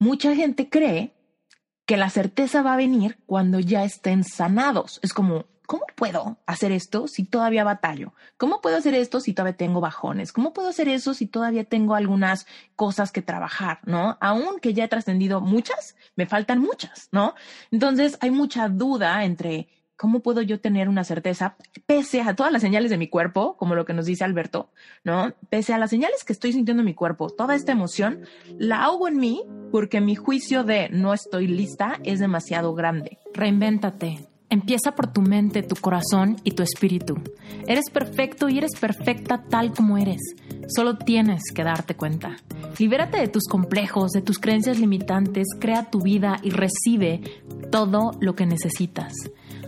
mucha gente cree que la certeza va a venir cuando ya estén sanados. Es como, ¿cómo puedo hacer esto si todavía batallo? ¿Cómo puedo hacer esto si todavía tengo bajones? ¿Cómo puedo hacer eso si todavía tengo algunas cosas que trabajar, ¿no? Aunque ya he trascendido muchas, me faltan muchas, ¿no? Entonces hay mucha duda entre ¿cómo puedo yo tener una certeza pese a todas las señales de mi cuerpo, como lo que nos dice Alberto, ¿no? Pese a las señales que estoy sintiendo en mi cuerpo, toda esta emoción, la hago en mí porque mi juicio de no estoy lista es demasiado grande. Reinvéntate. Empieza por tu mente, tu corazón y tu espíritu. Eres perfecto y eres perfecta tal como eres. Solo tienes que darte cuenta. Libérate de tus complejos, de tus creencias limitantes, crea tu vida y recibe todo lo que necesitas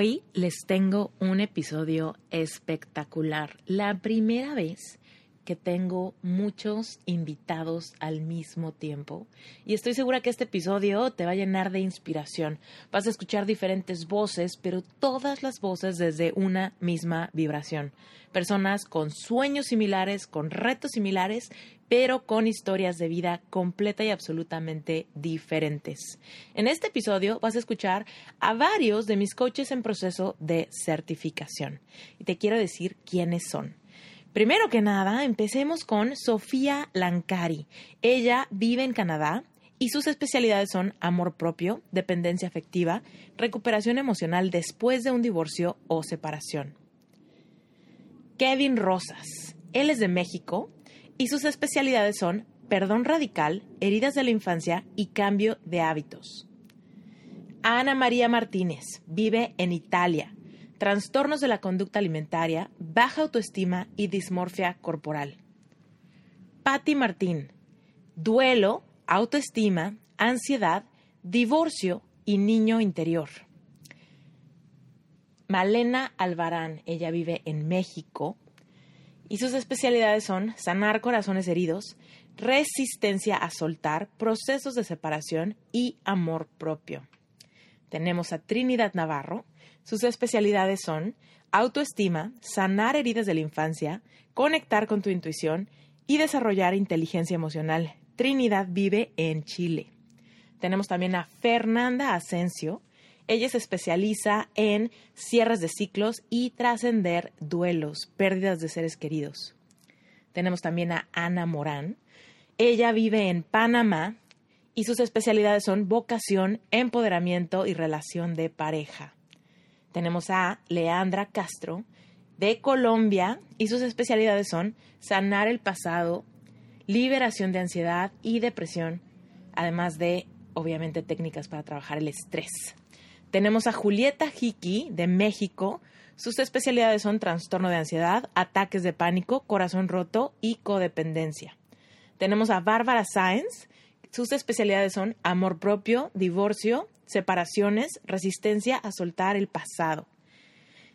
Hoy les tengo un episodio espectacular. La primera vez que tengo muchos invitados al mismo tiempo y estoy segura que este episodio te va a llenar de inspiración. Vas a escuchar diferentes voces, pero todas las voces desde una misma vibración. Personas con sueños similares, con retos similares, pero con historias de vida completa y absolutamente diferentes. En este episodio vas a escuchar a varios de mis coaches en proceso de certificación y te quiero decir quiénes son. Primero que nada, empecemos con Sofía Lancari. Ella vive en Canadá y sus especialidades son amor propio, dependencia afectiva, recuperación emocional después de un divorcio o separación. Kevin Rosas. Él es de México y sus especialidades son perdón radical, heridas de la infancia y cambio de hábitos. Ana María Martínez vive en Italia trastornos de la conducta alimentaria, baja autoestima y dismorfia corporal. Patti Martín, duelo, autoestima, ansiedad, divorcio y niño interior. Malena Albarán, ella vive en México y sus especialidades son sanar corazones heridos, resistencia a soltar, procesos de separación y amor propio. Tenemos a Trinidad Navarro, sus especialidades son autoestima, sanar heridas de la infancia, conectar con tu intuición y desarrollar inteligencia emocional. Trinidad vive en Chile. Tenemos también a Fernanda Asensio. Ella se especializa en cierres de ciclos y trascender duelos, pérdidas de seres queridos. Tenemos también a Ana Morán. Ella vive en Panamá y sus especialidades son vocación, empoderamiento y relación de pareja tenemos a Leandra Castro de Colombia y sus especialidades son sanar el pasado, liberación de ansiedad y depresión, además de, obviamente, técnicas para trabajar el estrés. Tenemos a Julieta Hiki de México. Sus especialidades son trastorno de ansiedad, ataques de pánico, corazón roto y codependencia. Tenemos a Bárbara Sáenz. Sus especialidades son amor propio, divorcio, separaciones, resistencia a soltar el pasado.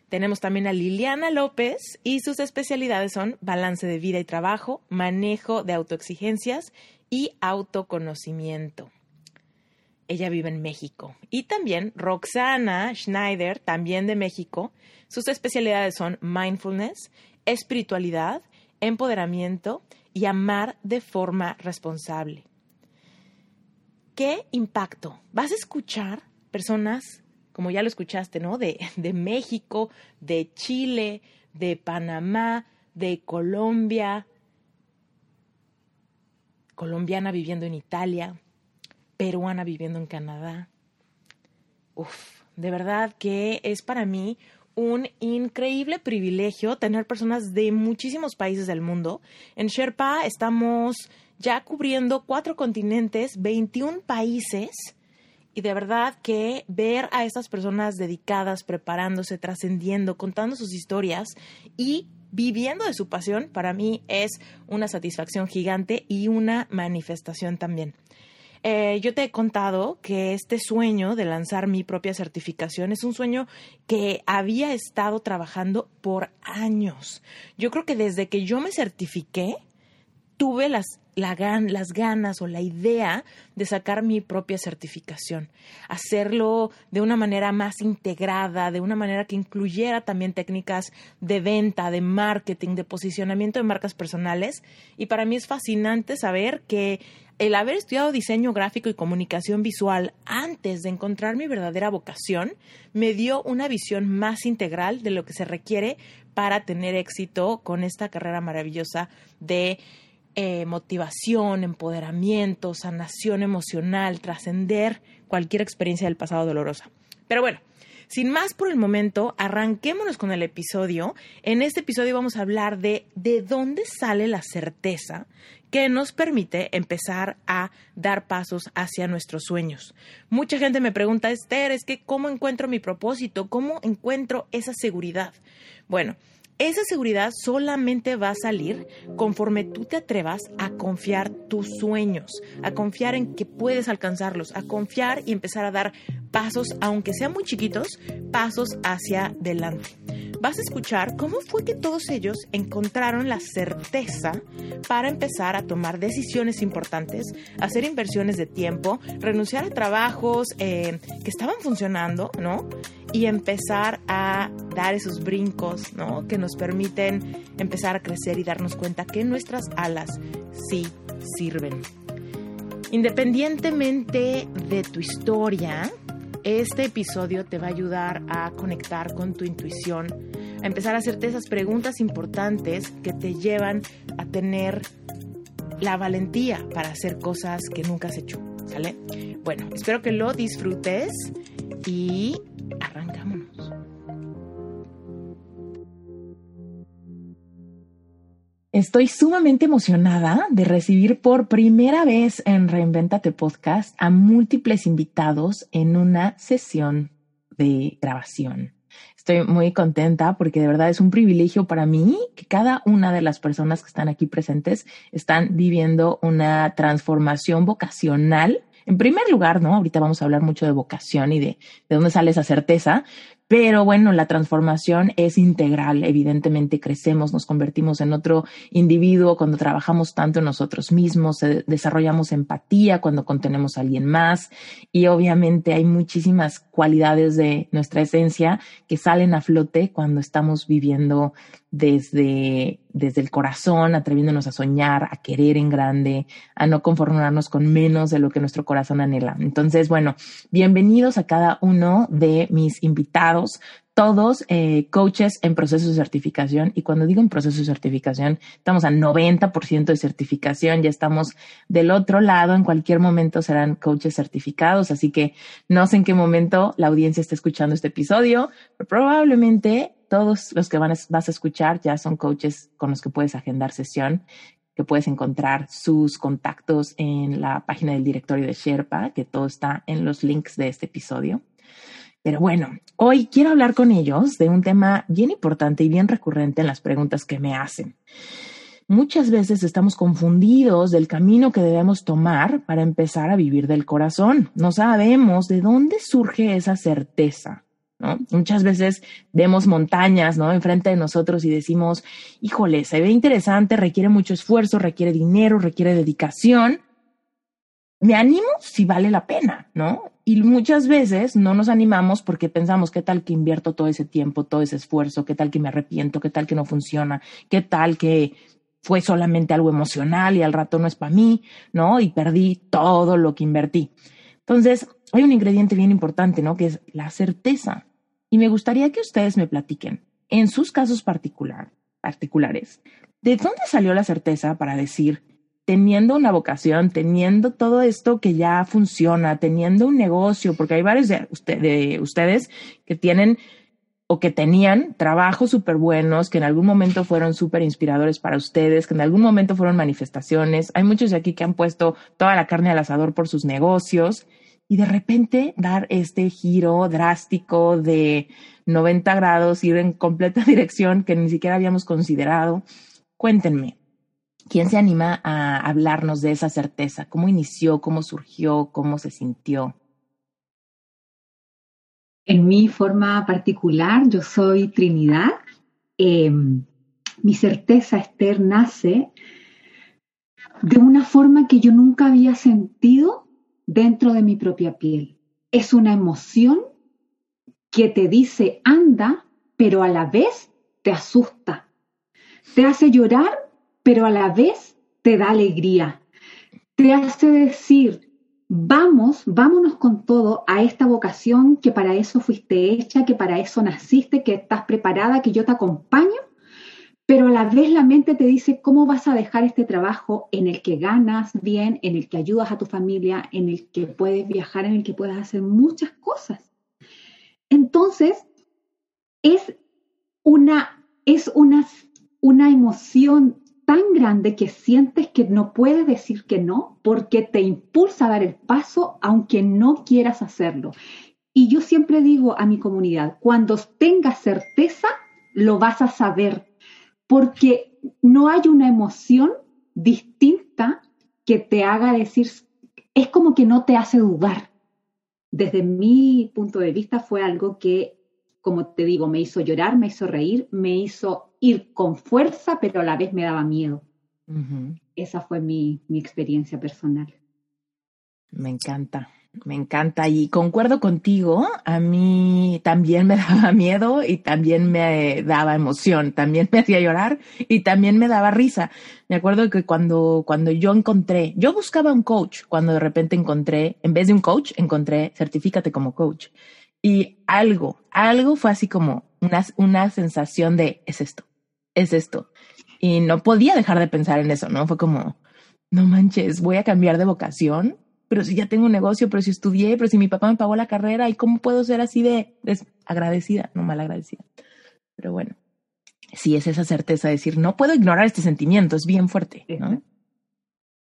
Tenemos también a Liliana López y sus especialidades son balance de vida y trabajo, manejo de autoexigencias y autoconocimiento. Ella vive en México. Y también Roxana Schneider, también de México. Sus especialidades son mindfulness, espiritualidad, empoderamiento y amar de forma responsable. ¿Qué impacto? Vas a escuchar personas, como ya lo escuchaste, ¿no? De, de México, de Chile, de Panamá, de Colombia, colombiana viviendo en Italia, peruana viviendo en Canadá. Uf, de verdad que es para mí un increíble privilegio tener personas de muchísimos países del mundo. En Sherpa estamos ya cubriendo cuatro continentes, 21 países Y de verdad que ver a estas personas dedicadas, preparándose, trascendiendo, contando sus historias y viviendo de su pasión, para mí es una satisfacción gigante y una manifestación también. Eh, yo te he contado que este sueño de lanzar mi propia certificación es un sueño que había estado trabajando por años. Yo creo que desde que yo me certifiqué, tuve las, las ganas o la idea de sacar mi propia certificación, hacerlo de una manera más integrada, de una manera que incluyera también técnicas de venta, de marketing, de posicionamiento de marcas personales. Y para mí es fascinante saber que el haber estudiado diseño gráfico y comunicación visual antes de encontrar mi verdadera vocación me dio una visión más integral de lo que se requiere para tener éxito con esta carrera maravillosa de eh, motivación, empoderamiento, sanación emocional, trascender cualquier experiencia del pasado dolorosa. Pero bueno, sin más por el momento, arranquémonos con el episodio. En este episodio vamos a hablar de de dónde sale la certeza que nos permite empezar a dar pasos hacia nuestros sueños. Mucha gente me pregunta, Esther, es que ¿cómo encuentro mi propósito? ¿Cómo encuentro esa seguridad? Bueno, esa seguridad solamente va a salir conforme tú te atrevas a confiar tus sueños, a confiar en que puedes alcanzarlos, a confiar y empezar a dar pasos, aunque sean muy chiquitos, pasos hacia adelante. Vas a escuchar cómo fue que todos ellos encontraron la certeza para empezar a tomar decisiones importantes, hacer inversiones de tiempo, renunciar a trabajos eh, que estaban funcionando, ¿no? Y empezar a dar esos brincos, ¿no? Que nos permiten empezar a crecer y darnos cuenta que nuestras alas sí sirven. Independientemente de tu historia, este episodio te va a ayudar a conectar con tu intuición, a empezar a hacerte esas preguntas importantes que te llevan a tener la valentía para hacer cosas que nunca has hecho, ¿sale? Bueno, espero que lo disfrutes y Estoy sumamente emocionada de recibir por primera vez en Reinventate Podcast a múltiples invitados en una sesión de grabación. Estoy muy contenta porque de verdad es un privilegio para mí que cada una de las personas que están aquí presentes están viviendo una transformación vocacional en primer lugar, ¿no? Ahorita vamos a hablar mucho de vocación y de, de dónde sale esa certeza, pero bueno, la transformación es integral. Evidentemente crecemos, nos convertimos en otro individuo cuando trabajamos tanto en nosotros mismos, desarrollamos empatía cuando contenemos a alguien más y obviamente hay muchísimas cualidades de nuestra esencia que salen a flote cuando estamos viviendo desde, desde el corazón, atreviéndonos a soñar, a querer en grande, a no conformarnos con menos de lo que nuestro corazón anhela. Entonces, bueno, bienvenidos a cada uno de mis invitados, todos eh, coaches en proceso de certificación. Y cuando digo en proceso de certificación, estamos al 90% de certificación, ya estamos del otro lado, en cualquier momento serán coaches certificados, así que no sé en qué momento la audiencia está escuchando este episodio, pero probablemente todos los que van vas a escuchar ya son coaches con los que puedes agendar sesión, que puedes encontrar sus contactos en la página del directorio de Sherpa, que todo está en los links de este episodio. Pero bueno, hoy quiero hablar con ellos de un tema bien importante y bien recurrente en las preguntas que me hacen. Muchas veces estamos confundidos del camino que debemos tomar para empezar a vivir del corazón. No sabemos de dónde surge esa certeza Muchas veces vemos montañas, ¿no? Enfrente de nosotros y decimos, híjole, se ve interesante, requiere mucho esfuerzo, requiere dinero, requiere dedicación. Me animo si vale la pena, ¿no? Y muchas veces no nos animamos porque pensamos, ¿qué tal que invierto todo ese tiempo, todo ese esfuerzo? ¿Qué tal que me arrepiento? ¿Qué tal que no funciona? ¿Qué tal que fue solamente algo emocional y al rato no es para mí, ¿no? Y perdí todo lo que invertí. Entonces, hay un ingrediente bien importante, ¿no? Que es la certeza. Y me gustaría que ustedes me platiquen, en sus casos particular, particulares, ¿de dónde salió la certeza para decir, teniendo una vocación, teniendo todo esto que ya funciona, teniendo un negocio, porque hay varios de, de ustedes que tienen o que tenían trabajos súper buenos, que en algún momento fueron súper inspiradores para ustedes, que en algún momento fueron manifestaciones. Hay muchos de aquí que han puesto toda la carne al asador por sus negocios y de repente dar este giro drástico de 90 grados, ir en completa dirección que ni siquiera habíamos considerado. Cuéntenme, ¿quién se anima a hablarnos de esa certeza? ¿Cómo inició? ¿Cómo surgió? ¿Cómo se sintió? En mi forma particular, yo soy Trinidad. Em, mi certeza, Esther, nace de una forma que yo nunca había sentido dentro de mi propia piel. Es una emoción que te dice anda, pero a la vez te asusta. Te hace llorar, pero a la vez te da alegría. Te hace decir, vamos, vámonos con todo a esta vocación que para eso fuiste hecha, que para eso naciste, que estás preparada, que yo te acompaño pero a la vez la mente te dice cómo vas a dejar este trabajo en el que ganas bien, en el que ayudas a tu familia, en el que puedes viajar, en el que puedes hacer muchas cosas. Entonces, es una, es una, una emoción tan grande que sientes que no puedes decir que no porque te impulsa a dar el paso aunque no quieras hacerlo. Y yo siempre digo a mi comunidad, cuando tengas certeza, lo vas a saber porque no hay una emoción distinta que te haga decir, es como que no te hace dudar. Desde mi punto de vista fue algo que, como te digo, me hizo llorar, me hizo reír, me hizo ir con fuerza, pero a la vez me daba miedo. Esa fue mi, mi experiencia personal. Me encanta. Me encanta y concuerdo contigo. A mí también me daba miedo y también me daba emoción, también me hacía llorar y también me daba risa. Me acuerdo que cuando, cuando yo encontré, yo buscaba un coach, cuando de repente encontré, en vez de un coach, encontré certifícate como coach. Y algo, algo fue así como una, una sensación de es esto, es esto. Y no podía dejar de pensar en eso, ¿no? Fue como, no manches, voy a cambiar de vocación pero si ya tengo un negocio, pero si estudié, pero si mi papá me pagó la carrera, ¿y cómo puedo ser así de agradecida, no mal agradecida? Pero bueno, sí es esa certeza de decir, no puedo ignorar este sentimiento, es bien fuerte, ¿no?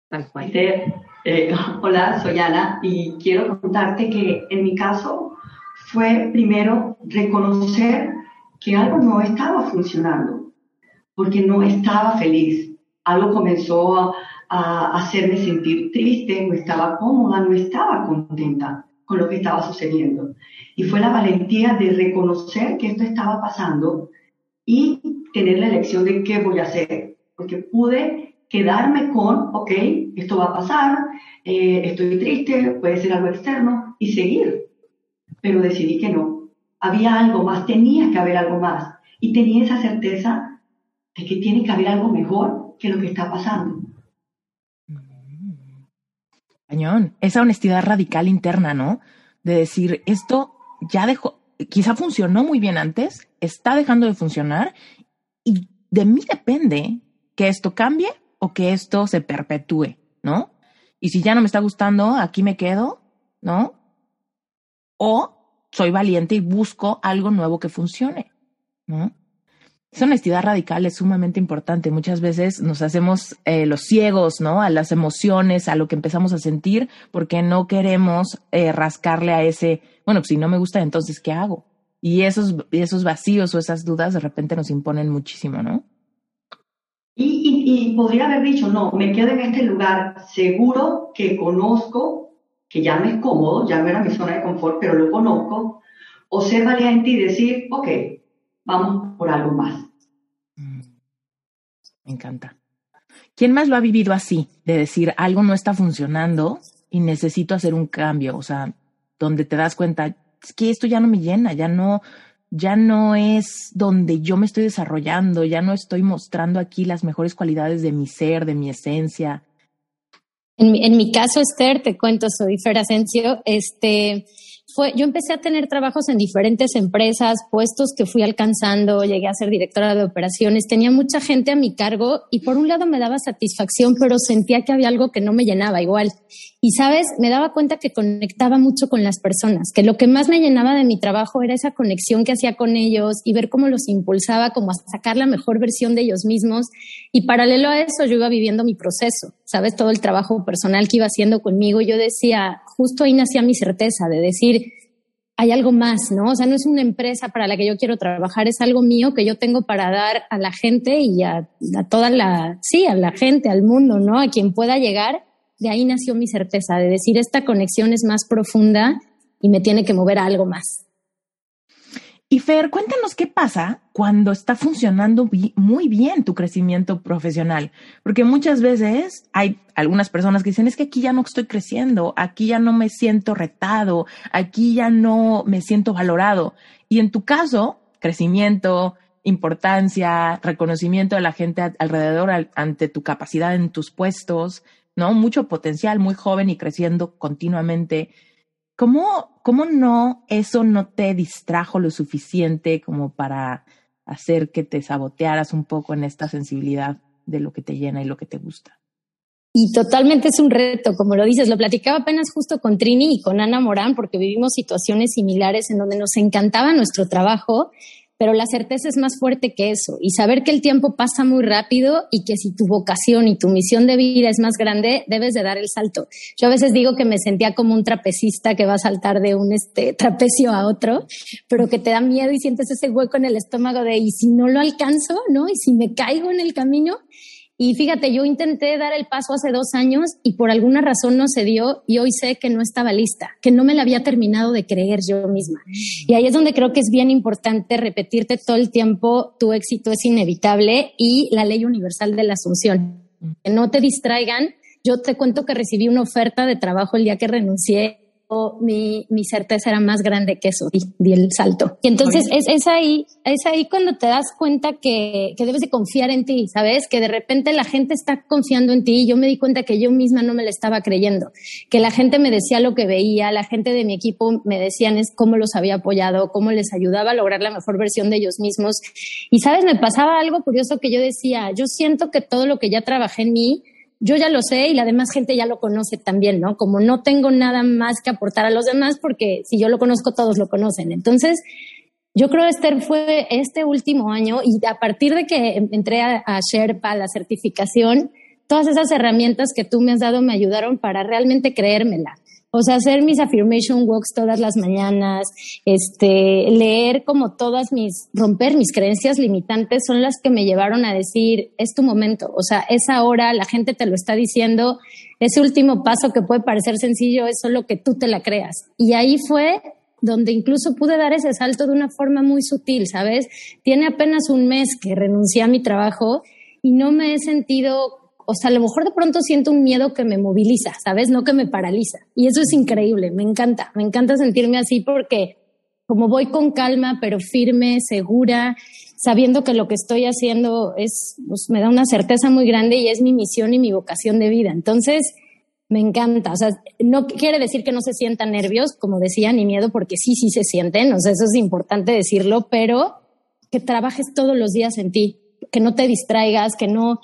Tal cual. Eh, hola, soy Ana y quiero contarte que en mi caso fue primero reconocer que algo no estaba funcionando, porque no estaba feliz. Algo comenzó a, a hacerme sentir triste, no estaba cómoda, no estaba contenta con lo que estaba sucediendo. Y fue la valentía de reconocer que esto estaba pasando y tener la elección de qué voy a hacer, porque pude quedarme con, ok, esto va a pasar, eh, estoy triste, puede ser algo externo, y seguir. Pero decidí que no. Había algo más, tenía que haber algo más. Y tenía esa certeza de que tiene que haber algo mejor que lo que está pasando. Esa honestidad radical interna, ¿no? De decir, esto ya dejó, quizá funcionó muy bien antes, está dejando de funcionar y de mí depende que esto cambie o que esto se perpetúe, ¿no? Y si ya no me está gustando, aquí me quedo, ¿no? O soy valiente y busco algo nuevo que funcione, ¿no? Esa honestidad radical es sumamente importante. Muchas veces nos hacemos eh, los ciegos, ¿no? A las emociones, a lo que empezamos a sentir, porque no queremos eh, rascarle a ese, bueno, pues si no me gusta, entonces, ¿qué hago? Y esos, esos vacíos o esas dudas de repente nos imponen muchísimo, ¿no? Y, y, podría haber dicho, no, me quedo en este lugar seguro que conozco, que ya me es cómodo, ya no era mi zona de confort, pero lo conozco, o ser valiente y decir, ok, vamos por algo más. Mm. Me encanta. ¿Quién más lo ha vivido así? De decir, algo no está funcionando y necesito hacer un cambio, o sea, donde te das cuenta, es que esto ya no me llena, ya no, ya no es donde yo me estoy desarrollando, ya no estoy mostrando aquí las mejores cualidades de mi ser, de mi esencia. En mi, en mi caso, Esther, te cuento, soy Fer Asensio, este, fue, yo empecé a tener trabajos en diferentes empresas, puestos que fui alcanzando, llegué a ser directora de operaciones, tenía mucha gente a mi cargo y por un lado me daba satisfacción, pero sentía que había algo que no me llenaba igual. Y sabes, me daba cuenta que conectaba mucho con las personas, que lo que más me llenaba de mi trabajo era esa conexión que hacía con ellos y ver cómo los impulsaba como a sacar la mejor versión de ellos mismos. Y paralelo a eso yo iba viviendo mi proceso, sabes, todo el trabajo personal que iba haciendo conmigo. Yo decía, justo ahí nacía mi certeza de decir, hay algo más, ¿no? O sea, no es una empresa para la que yo quiero trabajar, es algo mío que yo tengo para dar a la gente y a, toda la, sí, a la gente, al mundo, ¿no? A quien pueda llegar. De ahí nació mi certeza de decir, esta conexión es más profunda y me tiene que mover a algo más. Y Fer, cuéntanos qué pasa cuando está funcionando muy bien tu crecimiento profesional, porque muchas veces hay algunas personas que dicen, es que aquí ya no estoy creciendo, aquí ya no me siento retado, aquí ya no me siento valorado. Y en tu caso, crecimiento, importancia, reconocimiento de la gente alrededor ante tu capacidad en tus puestos, ¿no? Mucho potencial, muy joven y creciendo continuamente. ¿Cómo, ¿Cómo no eso no te distrajo lo suficiente como para hacer que te sabotearas un poco en esta sensibilidad de lo que te llena y lo que te gusta? Y totalmente es un reto, como lo dices, lo platicaba apenas justo con Trini y con Ana Morán, porque vivimos situaciones similares en donde nos encantaba nuestro trabajo pero la certeza es más fuerte que eso y saber que el tiempo pasa muy rápido y que si tu vocación y tu misión de vida es más grande, debes de dar el salto. Yo a veces digo que me sentía como un trapecista que va a saltar de un este, trapecio a otro, pero que te da miedo y sientes ese hueco en el estómago de, ¿y si no lo alcanzo? ¿No? ¿Y si me caigo en el camino? Y fíjate, yo intenté dar el paso hace dos años y por alguna razón no se dio y hoy sé que no estaba lista, que no me la había terminado de creer yo misma. Y ahí es donde creo que es bien importante repetirte todo el tiempo, tu éxito es inevitable y la ley universal de la asunción. Que no te distraigan. Yo te cuento que recibí una oferta de trabajo el día que renuncié mi, mi certeza era más grande que eso, y di el salto. Y entonces es, es, ahí, es ahí cuando te das cuenta que, que, debes de confiar en ti, ¿sabes? Que de repente la gente está confiando en ti y yo me di cuenta que yo misma no me la estaba creyendo, que la gente me decía lo que veía, la gente de mi equipo me decían es cómo los había apoyado, cómo les ayudaba a lograr la mejor versión de ellos mismos. Y, ¿sabes? Me pasaba algo curioso que yo decía, yo siento que todo lo que ya trabajé en mí, yo ya lo sé y la demás gente ya lo conoce también, ¿no? Como no tengo nada más que aportar a los demás porque si yo lo conozco, todos lo conocen. Entonces, yo creo, Esther, fue este último año y a partir de que entré a, a Sherpa, la certificación, todas esas herramientas que tú me has dado me ayudaron para realmente creérmela. O sea, hacer mis affirmation walks todas las mañanas, este, leer como todas mis, romper mis creencias limitantes son las que me llevaron a decir, es tu momento. O sea, es ahora, la gente te lo está diciendo, ese último paso que puede parecer sencillo es solo que tú te la creas. Y ahí fue donde incluso pude dar ese salto de una forma muy sutil, ¿sabes? Tiene apenas un mes que renuncié a mi trabajo y no me he sentido o sea, a lo mejor de pronto siento un miedo que me moviliza, ¿sabes? No que me paraliza. Y eso es increíble, me encanta, me encanta sentirme así porque como voy con calma, pero firme, segura, sabiendo que lo que estoy haciendo es, pues, me da una certeza muy grande y es mi misión y mi vocación de vida. Entonces, me encanta. O sea, no quiere decir que no se sientan nervios, como decía, ni miedo, porque sí, sí se sienten. O sea, eso es importante decirlo, pero que trabajes todos los días en ti, que no te distraigas, que no,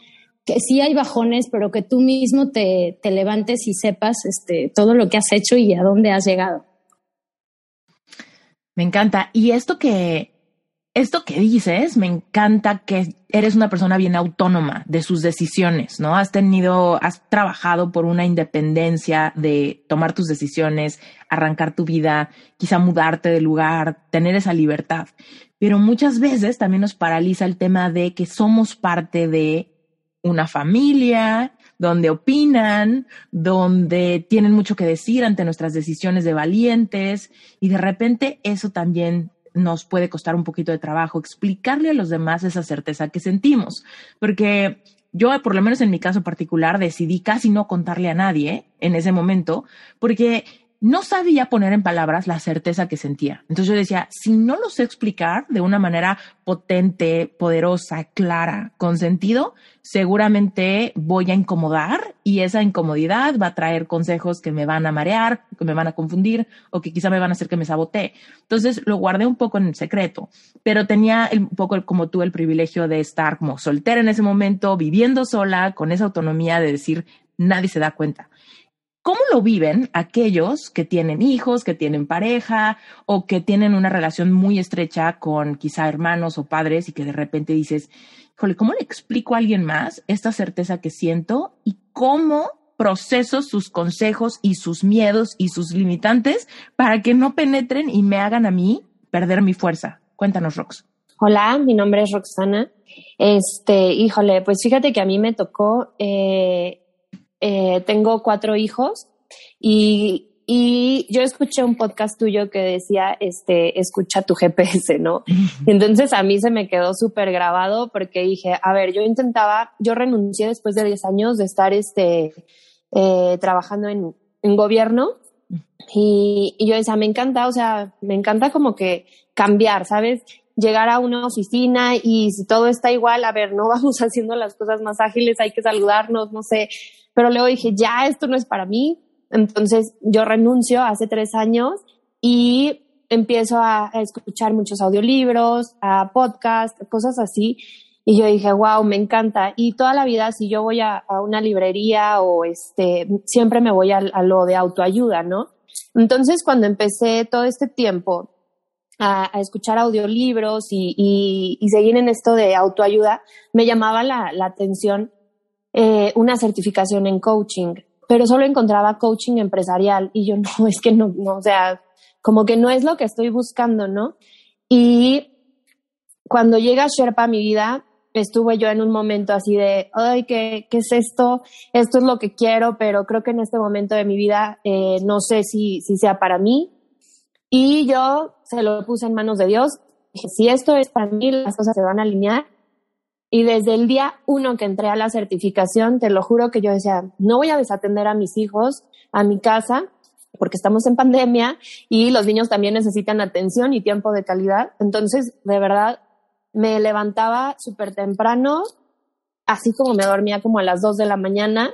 que sí hay bajones, pero que tú mismo te, te levantes y sepas este, todo lo que has hecho y a dónde has llegado. Me encanta. Y esto que, esto que dices, me encanta que eres una persona bien autónoma de sus decisiones, ¿no? Has tenido, has trabajado por una independencia de tomar tus decisiones, arrancar tu vida, quizá mudarte de lugar, tener esa libertad. Pero muchas veces también nos paraliza el tema de que somos parte de una familia, donde opinan, donde tienen mucho que decir ante nuestras decisiones de valientes y de repente eso también nos puede costar un poquito de trabajo explicarle a los demás esa certeza que sentimos, porque yo, por lo menos en mi caso particular, decidí casi no contarle a nadie en ese momento, porque no sabía poner en palabras la certeza que sentía. Entonces yo decía, si no lo sé explicar de una manera potente, poderosa, clara, con sentido, seguramente voy a incomodar y esa incomodidad va a traer consejos que me van a marear, que me van a confundir o que quizá me van a hacer que me sabotee. Entonces lo guardé un poco en secreto, pero tenía un poco como tú el privilegio de estar como soltera en ese momento, viviendo sola, con esa autonomía de decir, nadie se da cuenta. ¿Cómo lo viven aquellos que tienen hijos, que tienen pareja o que tienen una relación muy estrecha con quizá hermanos o padres y que de repente dices, híjole, ¿cómo le explico a alguien más esta certeza que siento y cómo proceso sus consejos y sus miedos y sus limitantes para que no penetren y me hagan a mí perder mi fuerza? Cuéntanos, Rox. Hola, mi nombre es Roxana. Este, híjole, pues fíjate que a mí me tocó eh, eh, tengo cuatro hijos y, y, yo escuché un podcast tuyo que decía, este, escucha tu GPS, ¿no? Entonces a mí se me quedó súper grabado porque dije, a ver, yo intentaba, yo renuncié después de 10 años de estar, este, eh, trabajando en, en gobierno y, y, yo decía, me encanta, o sea, me encanta como que cambiar, ¿sabes? Llegar a una oficina y si todo está igual, a ver, no vamos haciendo las cosas más ágiles, hay que saludarnos, no sé, pero luego dije, ya, esto no es para mí. Entonces yo renuncio hace tres años y empiezo a, escuchar muchos audiolibros, a podcasts, cosas así. Y yo dije, wow, me encanta. Y toda la vida, si yo voy a, una librería o este, siempre me voy a, lo de autoayuda, ¿no? Entonces, cuando empecé todo este tiempo a, escuchar audiolibros y, y, seguir en esto de autoayuda, me llamaba la, la atención eh, una certificación en coaching, pero solo encontraba coaching empresarial y yo no, es que no, no, o sea, como que no es lo que estoy buscando, ¿no? Y cuando llega Sherpa a mi vida, estuve yo en un momento así de, ay, ¿qué, ¿qué, es esto? Esto es lo que quiero, pero creo que en este momento de mi vida eh, no sé si, si sea para mí. Y yo se lo puse en manos de Dios. Dije, si esto es para mí, las cosas se van a alinear. Y desde el día uno que entré a la certificación, te lo juro que yo decía, no voy a desatender a mis hijos, a mi casa, porque estamos en pandemia y los niños también necesitan atención y tiempo de calidad. Entonces, de verdad, me levantaba súper temprano, así como me dormía como a las dos de la mañana.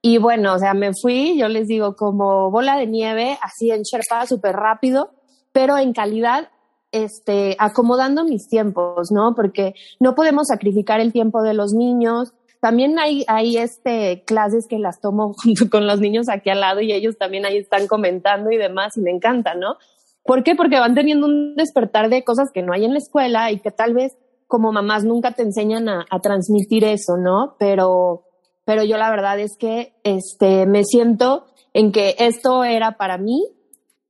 Y bueno, o sea, me fui, yo les digo, como bola de nieve, así en Sherpa, súper rápido, pero en calidad este, acomodando mis tiempos, ¿no? Porque no podemos sacrificar el tiempo de los niños. También hay, este, clases que las tomo junto con los niños aquí al lado y ellos también ahí están comentando y demás y me encanta, ¿no? ¿Por qué? Porque van teniendo un despertar de cosas que no hay en la escuela y que tal vez como mamás nunca te enseñan a, a transmitir eso, ¿no? Pero, pero yo la verdad es que este, me siento en que esto era para mí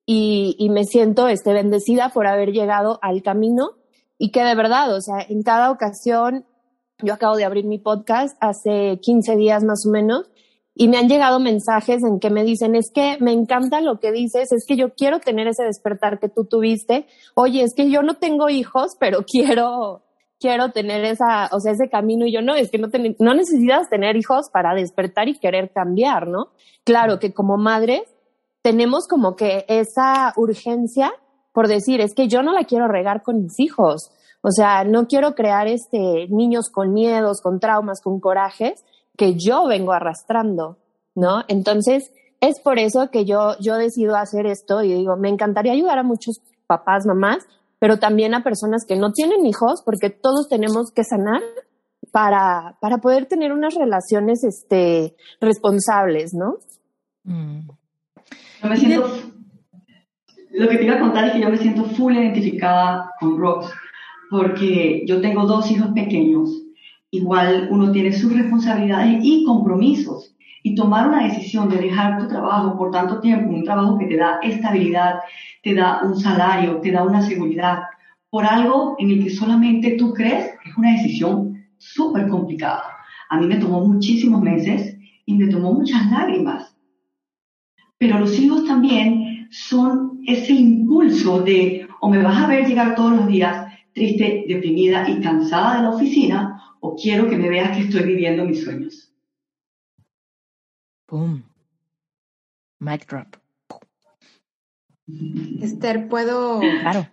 y, me siento este, bendecida por haber llegado al camino y que de verdad, o sea, en cada ocasión, yo acabo de abrir mi podcast hace 15 días más o menos y me han llegado mensajes en que me dicen, es que me encanta lo que dices, es que yo quiero tener ese despertar que tú tuviste. Oye, es que yo no tengo hijos, pero quiero, quiero tener esa, o sea, ese camino y yo no, es que no, no necesitas tener hijos para despertar y querer cambiar, ¿no? Claro que como madres tenemos como que esa urgencia por decir, es que yo no la quiero regar con mis hijos. O sea, no quiero crear este niños con miedos, con traumas, con corajes que yo vengo arrastrando, ¿no? Entonces, es por eso que yo, yo decido hacer esto y digo, me encantaría ayudar a muchos papás, mamás, pero también a personas que no tienen hijos, porque todos tenemos que sanar para, para poder tener unas relaciones este, responsables, ¿no? Mm. Yo me siento, lo que te iba a contar es que yo me siento full identificada con Rox, porque yo tengo dos hijos pequeños. Igual uno tiene sus responsabilidades y compromisos. Y tomar una decisión de dejar tu trabajo por tanto tiempo, un trabajo que te da estabilidad, te da un salario, te da una seguridad, por algo en el que solamente tú crees, es una decisión súper complicada. A mí me tomó muchísimos meses y me tomó muchas lágrimas pero los hijos también son ese impulso de o me vas a ver llegar todos los días triste, deprimida y cansada de la oficina, o quiero que me veas que estoy viviendo mis sueños. Boom. Mic drop. Esther, ¿puedo? Claro.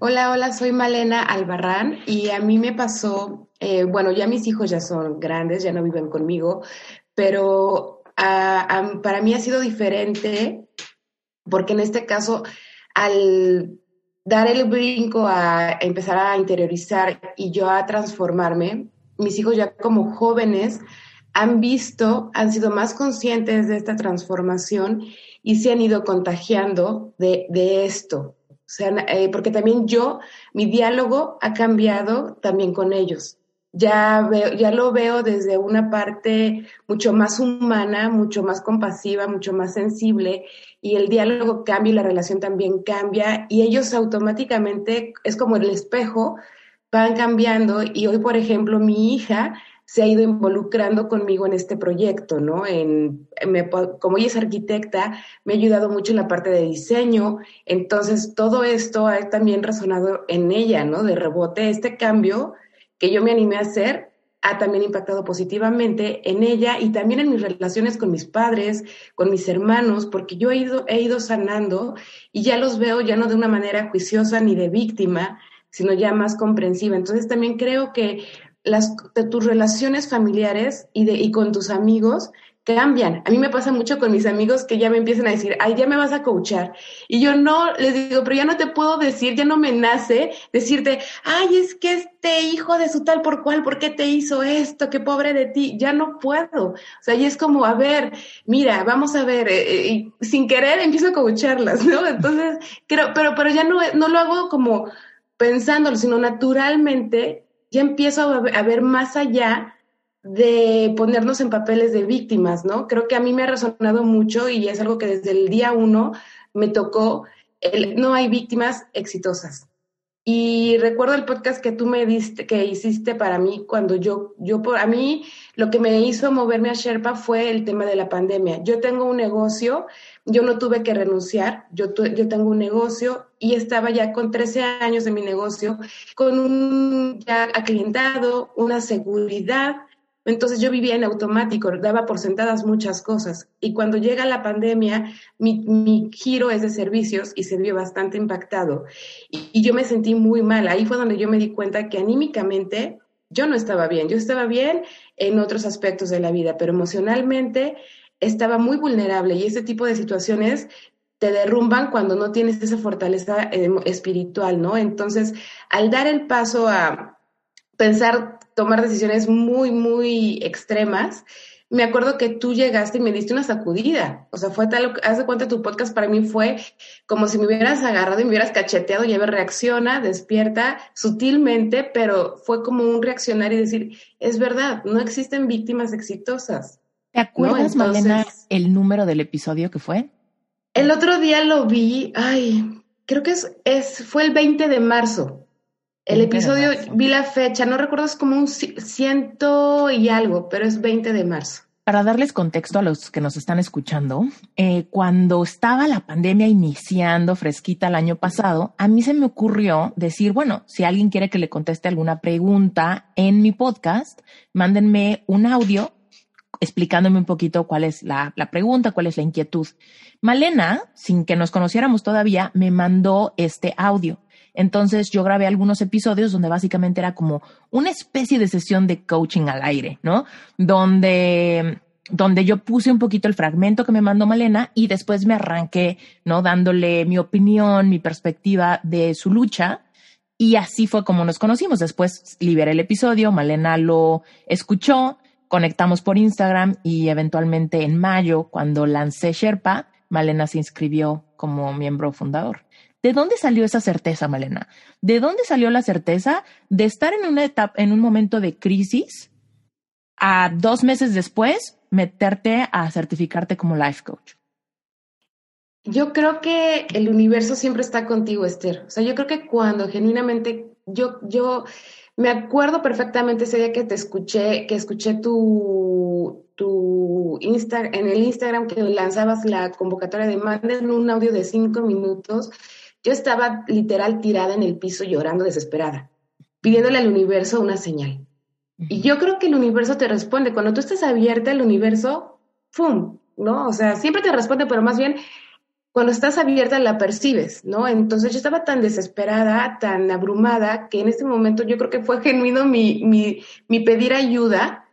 Hola, hola, soy Malena Albarrán y a mí me pasó, eh, bueno, ya mis hijos ya son grandes, ya no viven conmigo, pero para mí ha sido diferente porque en este caso, al dar el brinco a empezar a interiorizar y yo a transformarme, mis hijos ya como jóvenes han visto, han sido más conscientes de esta transformación y se han ido contagiando de, esto. Eh, porque también yo, mi diálogo ha cambiado también con ellos. Ya, veo, ya lo veo desde una parte mucho más humana, mucho más compasiva, mucho más sensible y el diálogo cambia y la relación también cambia y ellos automáticamente es como el espejo, van cambiando y hoy, por ejemplo, mi hija se ha ido involucrando conmigo en este proyecto, ¿no? En, como ella es arquitecta, me ha ayudado mucho en la parte de diseño, entonces todo esto ha también resonado en ella, ¿no? De rebote, este cambio que yo me animé a hacer ha también impactado positivamente en ella y también en mis relaciones con mis padres, con mis hermanos, porque yo he ido, he ido sanando y ya los veo ya no de una manera juiciosa ni de víctima, sino ya más comprensiva. Entonces también creo que las, de tus relaciones familiares y, de, y con tus amigos cambian. A mí me pasa mucho con mis amigos que ya me empiezan a decir, ay, ya me vas a coachar. Y yo no, les digo, pero ya no te puedo decir, ya no me nace decirte, ay, es que este hijo de su tal por cual, ¿por qué te hizo esto? Qué pobre de ti. Ya no puedo. O sea, y es como, a ver, mira, vamos a ver, eh, eh, sin querer empiezo a coacharlas, ¿no? Entonces, creo, pero, pero ya no, no lo hago como pensándolo, sino naturalmente ya empiezo a ver más allá de ponernos en papeles de víctimas, ¿no? Creo que a mí me ha resonado mucho y es algo que desde el día uno me tocó, no hay víctimas exitosas. Y recuerdo el podcast que tú me diste, que hiciste para mí cuando yo, yo por, a mí lo que me hizo moverme a Sherpa fue el tema de la pandemia. Yo tengo un negocio, yo no tuve que renunciar, yo, yo tengo un negocio y estaba ya con 13 años de mi negocio, con un ya aclientado, una seguridad. Entonces yo vivía en automático, daba por sentadas muchas cosas. Y cuando llega la pandemia, mi, mi giro es de servicios y se vio bastante impactado. Y, yo me sentí muy mal. Ahí fue donde yo me di cuenta que anímicamente yo no estaba bien. Yo estaba bien en otros aspectos de la vida, pero emocionalmente estaba muy vulnerable y ese tipo de situaciones te derrumban cuando no tienes esa fortaleza eh, espiritual, ¿no? Entonces, al dar el paso a pensar, tomar decisiones muy, muy extremas, me acuerdo que tú llegaste y me diste una sacudida. O sea, fue tal, haz de cuenta tu podcast para mí fue como si me hubieras agarrado y me hubieras cacheteado y a ver, reacciona, despierta sutilmente, pero fue como un reaccionar y decir, es verdad, no existen víctimas exitosas. ¿Te acuerdas, Malena, el número del episodio que fue? El otro día lo vi, ay, creo que es, es fue el 20 de marzo. El episodio, vi la fecha, no recuerdo, es como un ciento y algo, pero es 20 de marzo. Para darles contexto a los que nos están escuchando, eh, cuando estaba la pandemia iniciando fresquita el año pasado, a mí se me ocurrió decir, bueno, si alguien quiere que le conteste alguna pregunta en mi podcast, mándenme un audio explicándome un poquito cuál es la, pregunta, cuál es la inquietud. Malena, sin que nos conociéramos todavía, me mandó este audio. Entonces yo grabé algunos episodios donde básicamente era como una especie de sesión de coaching al aire, ¿no? Donde, donde yo puse un poquito el fragmento que me mandó Malena y después me arranqué, ¿no? Dándole mi opinión, mi perspectiva de su lucha. Y así fue como nos conocimos. Después liberé el episodio, Malena lo escuchó, conectamos por Instagram y eventualmente en mayo, cuando lancé Sherpa, Malena se inscribió como miembro fundador. ¿De dónde salió esa certeza, Malena? ¿De dónde salió la certeza de estar en una etapa, en un momento de crisis, a dos meses después meterte a certificarte como life coach? Yo creo que el universo siempre está contigo, Esther. O sea, yo creo que cuando genuinamente yo, yo me acuerdo perfectamente ese día que te escuché, que escuché tu, tu Insta, en el Instagram que lanzabas la convocatoria de manden un audio de cinco minutos. Yo estaba literal tirada en el piso llorando desesperada, pidiéndole al universo una señal. Y yo creo que el universo te responde. Cuando tú estás abierta, el universo, ¡fum! ¿No? O sea, siempre te responde, pero más bien cuando estás abierta la percibes, ¿no? Entonces yo estaba tan desesperada, tan abrumada, que en este momento yo creo que fue genuino mi, mi, mi pedir ayuda.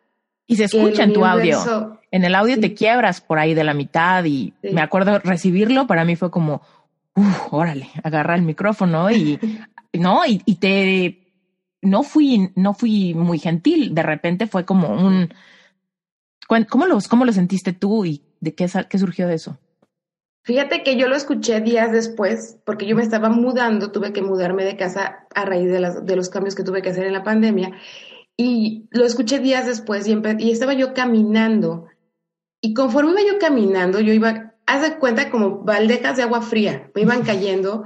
Y se escucha en tu audio. En el audio te quiebras por ahí de la mitad y me acuerdo recibirlo, para mí fue como, uff, órale, agarra el micrófono y, no, y, te, no fui, no fui muy gentil, de repente fue como un, ¿cómo lo, cómo lo sentiste tú y de qué, qué surgió de eso? Fíjate que yo lo escuché días después, porque yo me estaba mudando, tuve que mudarme de casa a raíz de los cambios que tuve que hacer en la pandemia, y lo escuché días después y, y estaba yo caminando, y conforme iba yo caminando, yo iba, haz de cuenta como baldejas de agua fría, me iban cayendo,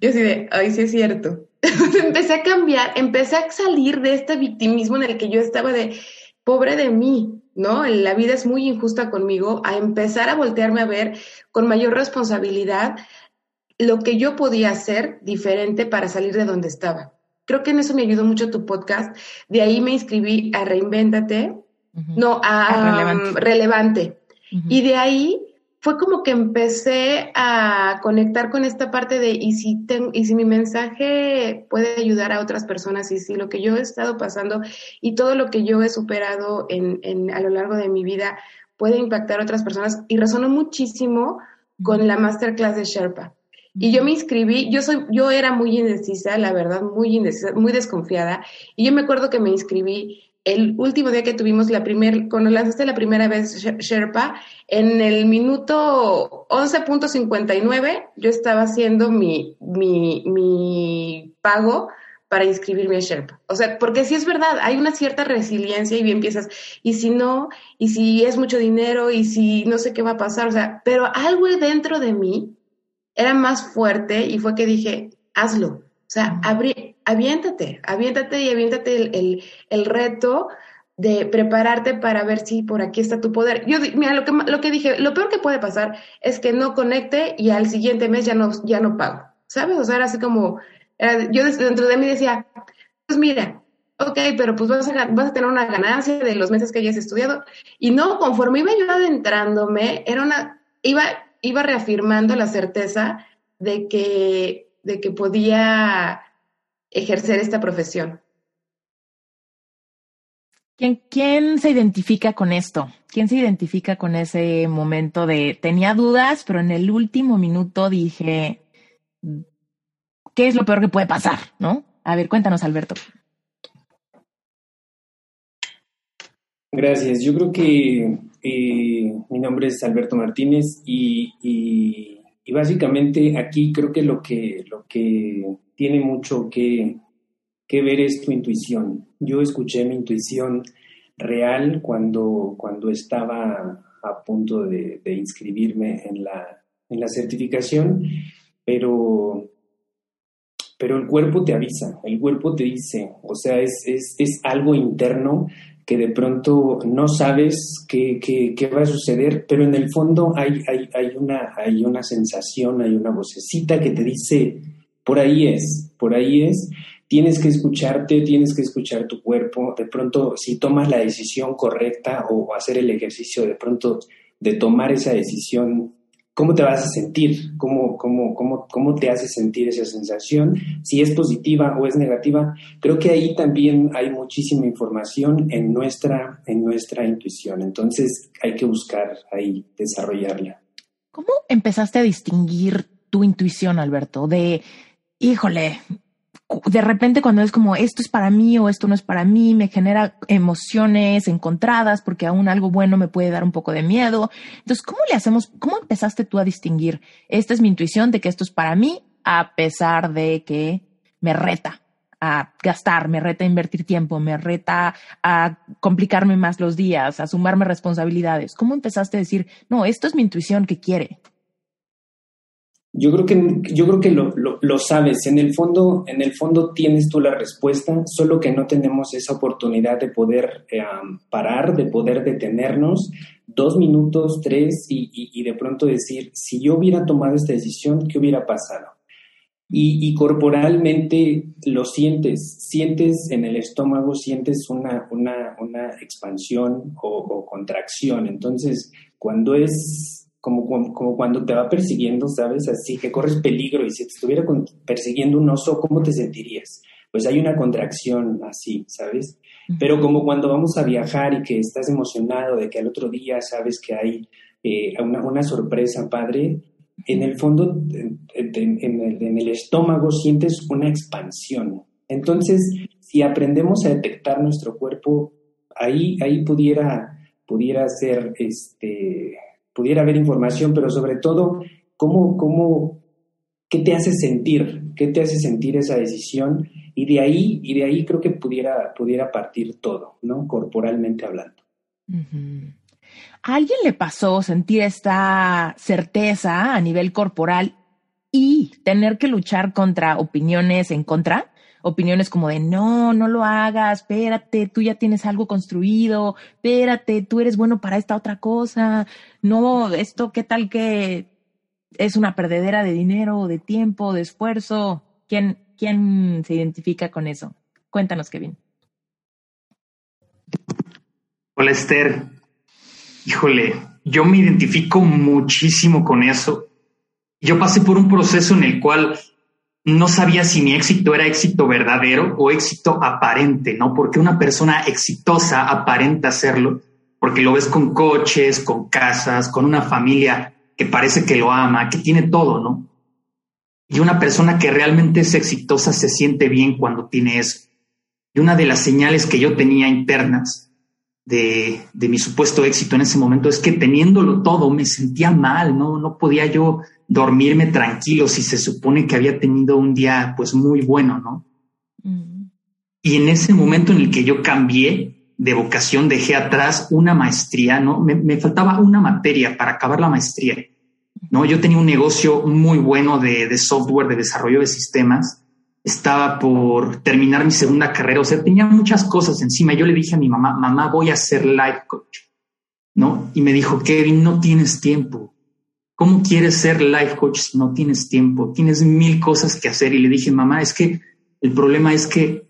yo así de, ay, sí es cierto. empecé a cambiar, empecé a salir de este victimismo en el que yo estaba de, pobre de mí, ¿no? La vida es muy injusta conmigo, a empezar a voltearme a ver con mayor responsabilidad lo que yo podía hacer diferente para salir de donde estaba. Creo que en eso me ayudó mucho tu podcast. De ahí me inscribí a Reinvéntate, no, a, Relevante. Y de ahí fue como que empecé a conectar con esta parte de y si, y si mi mensaje puede ayudar a otras personas y si lo que yo he estado pasando y todo lo que yo he superado en, a lo largo de mi vida puede impactar a otras personas y resonó muchísimo con la masterclass de Sherpa. Y yo me inscribí, yo soy, yo era muy indecisa, la verdad, muy indecisa, muy desconfiada. Y yo me acuerdo que me inscribí el último día que tuvimos la primera, cuando lanzaste la primera vez Sherpa, en el minuto 11.59 yo estaba haciendo mi, mi, mi pago para inscribirme a Sherpa. O sea, porque si es verdad, hay una cierta resiliencia y bien piensas, y si no, y si es mucho dinero, y si no sé qué va a pasar, o sea, pero algo dentro de mí era más fuerte y fue que dije, hazlo. O sea, aviéntate, aviéntate y aviéntate el, el, reto de prepararte para ver si por aquí está tu poder. Yo, mira, lo que, lo que dije, lo peor que puede pasar es que no conecte y al siguiente mes ya no, ya no pago, ¿sabes? O sea, era así como, yo dentro de mí decía, pues mira, ok, pero pues vas a, vas a tener una ganancia de los meses que hayas estudiado. Y no, conforme iba yo adentrándome, era una, iba, iba reafirmando la certeza de que de que podía ejercer esta profesión. ¿Quién, ¿Quién, se identifica con esto? ¿Quién se identifica con ese momento de tenía dudas, pero en el último minuto dije, ¿qué es lo peor que puede pasar? ¿No? A ver, cuéntanos, Alberto. Gracias. Yo creo que eh, mi nombre es Alberto Martínez y y básicamente aquí creo que lo que, lo que tiene mucho que, ver es tu intuición. Yo escuché mi intuición real cuando, cuando estaba a punto de, inscribirme en la, en la certificación, pero, pero el cuerpo te avisa, el cuerpo te dice, o sea, es, es, es algo interno que de pronto no sabes qué, qué, va a suceder, pero en el fondo hay, hay, hay, una, hay una sensación, hay una vocecita que te dice, por ahí es, por ahí es, tienes que escucharte, tienes que escuchar tu cuerpo, de pronto si tomas la decisión correcta o hacer el ejercicio de pronto de tomar esa decisión cómo te vas a sentir, cómo, cómo, cómo, cómo te hace sentir esa sensación, si es positiva o es negativa. Creo que ahí también hay muchísima información en nuestra, en nuestra intuición. Entonces hay que buscar ahí desarrollarla. ¿Cómo empezaste a distinguir tu intuición, Alberto? De, híjole, de repente cuando es como esto es para mí o esto no es para mí, me genera emociones encontradas porque aún algo bueno me puede dar un poco de miedo. Entonces, ¿cómo le hacemos? ¿Cómo empezaste tú a distinguir? Esta es mi intuición de que esto es para mí a pesar de que me reta a gastar, me reta a invertir tiempo, me reta a complicarme más los días, a sumarme responsabilidades. ¿Cómo empezaste a decir, no, esto es mi intuición que quiere? Yo creo que, yo creo que lo, lo, sabes, en el, fondo, en el fondo tienes tú la respuesta, solo que no tenemos esa oportunidad de poder eh, parar, de poder detenernos dos minutos, tres y, y, de pronto decir, si yo hubiera tomado esta decisión, ¿qué hubiera pasado? Y, y, corporalmente lo sientes, sientes en el estómago, sientes una, una, una expansión o, o contracción. Entonces, cuando es como, como, cuando te va persiguiendo, ¿sabes? Así que corres peligro y si te estuviera persiguiendo un oso, ¿cómo te sentirías? Pues hay una contracción así, ¿sabes? Pero como cuando vamos a viajar y que estás emocionado de que al otro día sabes que hay eh, una, una, sorpresa padre, en el fondo, en, el, en el estómago sientes una expansión. Entonces, si aprendemos a detectar nuestro cuerpo, ahí, ahí pudiera, pudiera ser este, pudiera haber información, pero sobre todo, ¿cómo, cómo, qué te hace sentir? ¿Qué te hace sentir esa decisión? Y de ahí, y de ahí creo que pudiera, pudiera partir todo, ¿no? Corporalmente hablando. ¿A alguien le pasó sentir esta certeza a nivel corporal y tener que luchar contra opiniones en contra? Opiniones como de no, no lo hagas, espérate, tú ya tienes algo construido, espérate, tú eres bueno para esta otra cosa, no, esto qué tal que es una perdedera de dinero, de tiempo, de esfuerzo. ¿Quién, quién se identifica con eso? Cuéntanos, Kevin. Hola, Esther. Híjole, yo me identifico muchísimo con eso. Yo pasé por un proceso en el cual no sabía si mi éxito era éxito verdadero o éxito aparente, ¿no? Porque una persona exitosa aparenta serlo, porque lo ves con coches, con casas, con una familia que parece que lo ama, que tiene todo, ¿no? Y una persona que realmente es exitosa se siente bien cuando tiene eso. Y una de las señales que yo tenía internas de, de mi supuesto éxito en ese momento es que teniéndolo todo me sentía mal, ¿no? No podía yo dormirme tranquilo si se supone que había tenido un día pues muy bueno, ¿no? Mm. Y en ese momento en el que yo cambié de vocación, dejé atrás una maestría, ¿no? Me, faltaba una materia para acabar la maestría, ¿no? Yo tenía un negocio muy bueno de, de software, de desarrollo de sistemas, estaba por terminar mi segunda carrera, o sea, tenía muchas cosas encima. Yo le dije a mi mamá, mamá, voy a ser life coach, ¿no? Y me dijo, Kevin, no tienes tiempo ¿Cómo quieres ser life coach si no tienes tiempo? Tienes mil cosas que hacer. Y le dije, mamá, es que el problema es que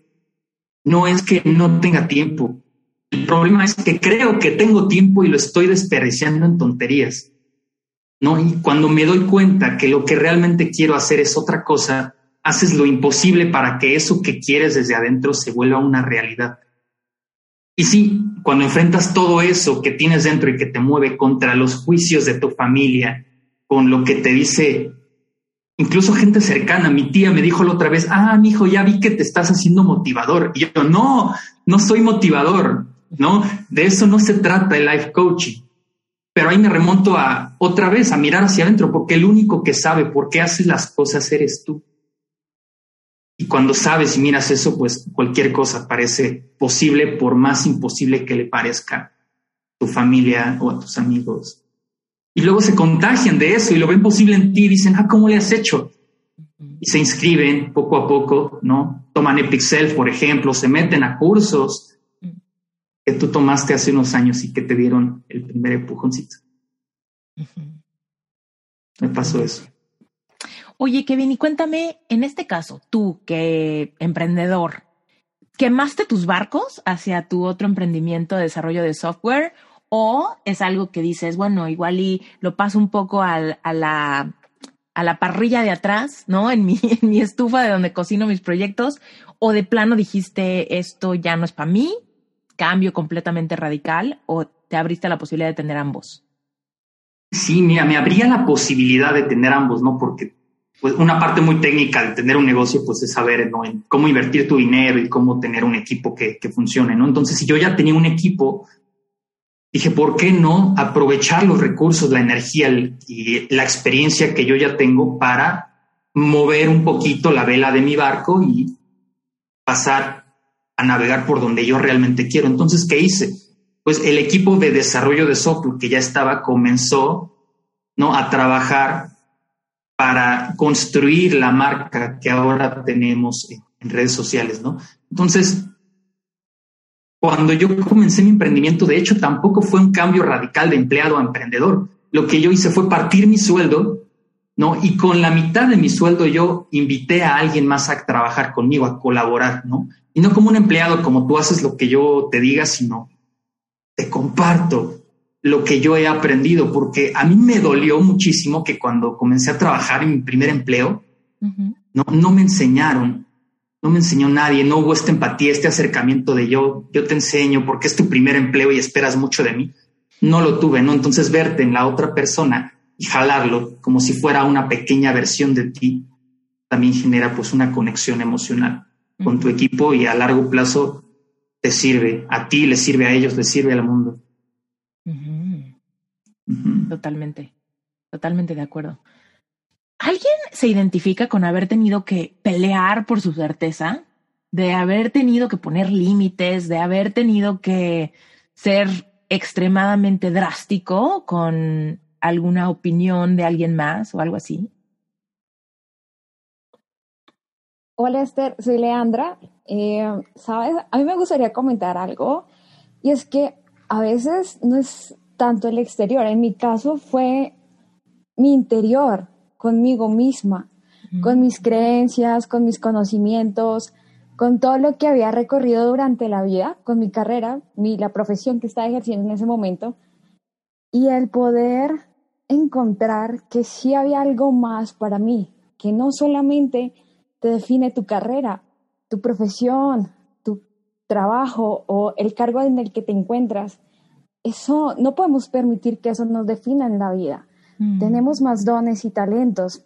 no es que no tenga tiempo. El problema es que creo que tengo tiempo y lo estoy desperdiciando en tonterías. ¿No? Y cuando me doy cuenta que lo que realmente quiero hacer es otra cosa, haces lo imposible para que eso que quieres desde adentro se vuelva una realidad. Y sí, cuando enfrentas todo eso que tienes dentro y que te mueve contra los juicios de tu familia, con lo que te dice incluso gente cercana. Mi tía me dijo la otra vez, ah, mi hijo, ya vi que te estás haciendo motivador. Y yo, no, no soy motivador, ¿no? De eso no se trata el life coaching. Pero ahí me remonto a otra vez a mirar hacia adentro, porque el único que sabe por qué haces las cosas eres tú. Y cuando sabes y miras eso, pues cualquier cosa parece posible, por más imposible que le parezca a tu familia o a tus amigos y luego se contagian de eso y lo ven posible en ti y dicen, ah, ¿cómo le has hecho? Y se inscriben poco a poco, ¿no? Toman Epixel, por ejemplo, se meten a cursos que tú tomaste hace unos años y que te dieron el primer empujoncito. Me pasó eso. Oye, Kevin, y cuéntame, en este caso, tú que emprendedor, ¿quemaste tus barcos hacia tu otro emprendimiento de desarrollo de software o es algo que dices, bueno, igual y lo paso un poco a, la, a la parrilla de atrás, ¿no? En mi, en mi estufa de donde cocino mis proyectos, o de plano dijiste, esto ya no es para mí, cambio completamente radical, o te abriste la posibilidad de tener ambos. Sí, mira, me abría la posibilidad de tener ambos, ¿no? Porque pues, una parte muy técnica de tener un negocio, pues es saber cómo invertir tu dinero y cómo tener un equipo que, que funcione, ¿no? Entonces, si yo ya tenía un equipo, dije, ¿por qué no aprovechar los recursos, la energía y la experiencia que yo ya tengo para mover un poquito la vela de mi barco y pasar a navegar por donde yo realmente quiero? Entonces, ¿qué hice? Pues el equipo de desarrollo de software que ya estaba comenzó ¿no? a trabajar para construir la marca que ahora tenemos en, redes sociales, ¿no? Entonces, cuando yo comencé mi emprendimiento, de hecho, tampoco fue un cambio radical de empleado a emprendedor. Lo que yo hice fue partir mi sueldo, ¿no? Y con la mitad de mi sueldo yo invité a alguien más a trabajar conmigo, a colaborar, ¿no? Y no como un empleado, como tú haces lo que yo te diga, sino te comparto lo que yo he aprendido, porque a mí me dolió muchísimo que cuando comencé a trabajar en mi primer empleo, no, no me enseñaron, no me enseñó nadie, no hubo esta empatía, este acercamiento de yo, yo te enseño porque es tu primer empleo y esperas mucho de mí. No lo tuve, ¿no? Entonces verte en la otra persona y jalarlo como si fuera una pequeña versión de ti, también genera pues una conexión emocional con tu equipo y a largo plazo te sirve, a ti le sirve a ellos, le sirve al mundo. Totalmente, totalmente de acuerdo. ¿Alguien se identifica con haber tenido que pelear por su certeza? De haber tenido que poner límites, de haber tenido que ser extremadamente drástico con alguna opinión de alguien más o algo así? Hola Esther, soy Leandra. Eh, Sabes, a mí me gustaría comentar algo y es que a veces no es tanto el exterior, en mi caso fue mi interior conmigo misma, con mis creencias, con mis conocimientos, con todo lo que había recorrido durante la vida, con mi carrera, mi, la profesión que estaba ejerciendo en ese momento, y el poder encontrar que sí había algo más para mí, que no solamente te define tu carrera, tu profesión, tu trabajo o el cargo en el que te encuentras. Eso no podemos permitir que eso nos defina en la vida. Mm. Tenemos más dones y talentos.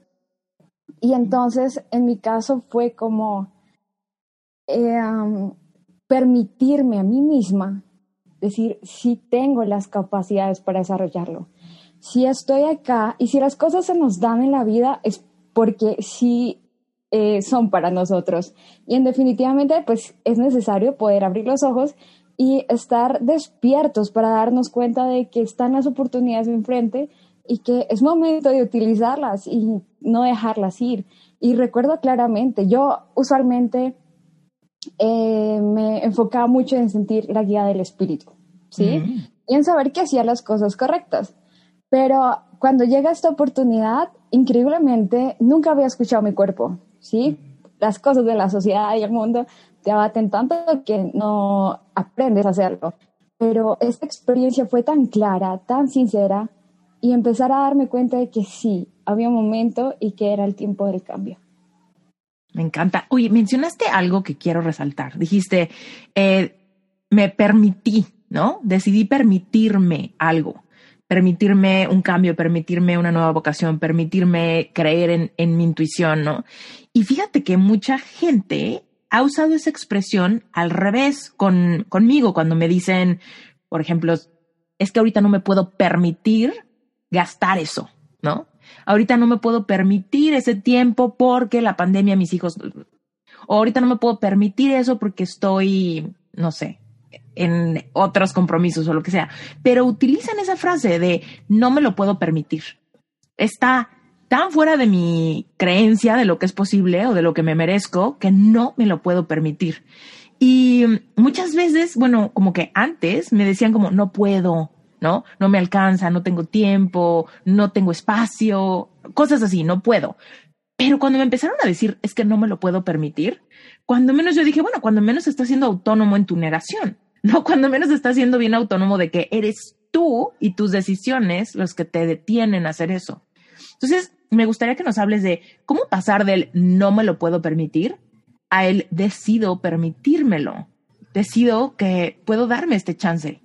Y entonces, en mi caso, fue como eh, permitirme a mí misma decir, si tengo las capacidades para desarrollarlo si estoy acá y si las cosas se nos dan en la vida es porque sí eh, son para nosotros. Y en definitivamente, pues es necesario poder abrir los ojos y estar despiertos para darnos cuenta de que están las oportunidades enfrente y que es momento de utilizarlas y no dejarlas ir. Y recuerdo claramente, yo usualmente eh, me enfocaba mucho en sentir la guía del espíritu, ¿sí? Y en saber que hacía las cosas correctas. Pero cuando llega esta oportunidad, increíblemente, nunca había escuchado mi cuerpo, ¿sí? Las cosas de la sociedad y el mundo te abaten tanto que no aprendes a hacerlo. Pero esta experiencia fue tan clara, tan sincera, y empezar a darme cuenta de que sí, había un momento y que era el tiempo del cambio. Me encanta. Oye, mencionaste algo que quiero resaltar. Dijiste, eh, me permití, ¿no? Decidí permitirme algo permitirme un cambio, permitirme una nueva vocación, permitirme creer en, mi intuición, ¿no? Y fíjate que mucha gente ha usado esa expresión al revés con, conmigo cuando me dicen, por ejemplo, es que ahorita no me puedo permitir gastar eso, ¿no? Ahorita no me puedo permitir ese tiempo porque la pandemia, mis hijos, o ahorita no me puedo permitir eso porque estoy, no sé, en otros compromisos o lo que sea, pero utilizan esa frase de no me lo puedo permitir. Está tan fuera de mi creencia de lo que es posible o de lo que me merezco que no me lo puedo permitir. Y muchas veces, bueno, como que antes me decían como no puedo, ¿no? No me alcanza, no tengo tiempo, no tengo espacio, cosas así, no puedo. Pero cuando me empezaron a decir es que no me lo puedo permitir, cuando menos yo dije, bueno, cuando menos estás siendo autónomo en tu negación. No, cuando menos estás siendo bien autónomo de que eres tú y tus decisiones los que te detienen a hacer eso. Entonces, me gustaría que nos hables de cómo pasar del no me lo puedo permitir a el decido permitírmelo. Decido que puedo darme este chance.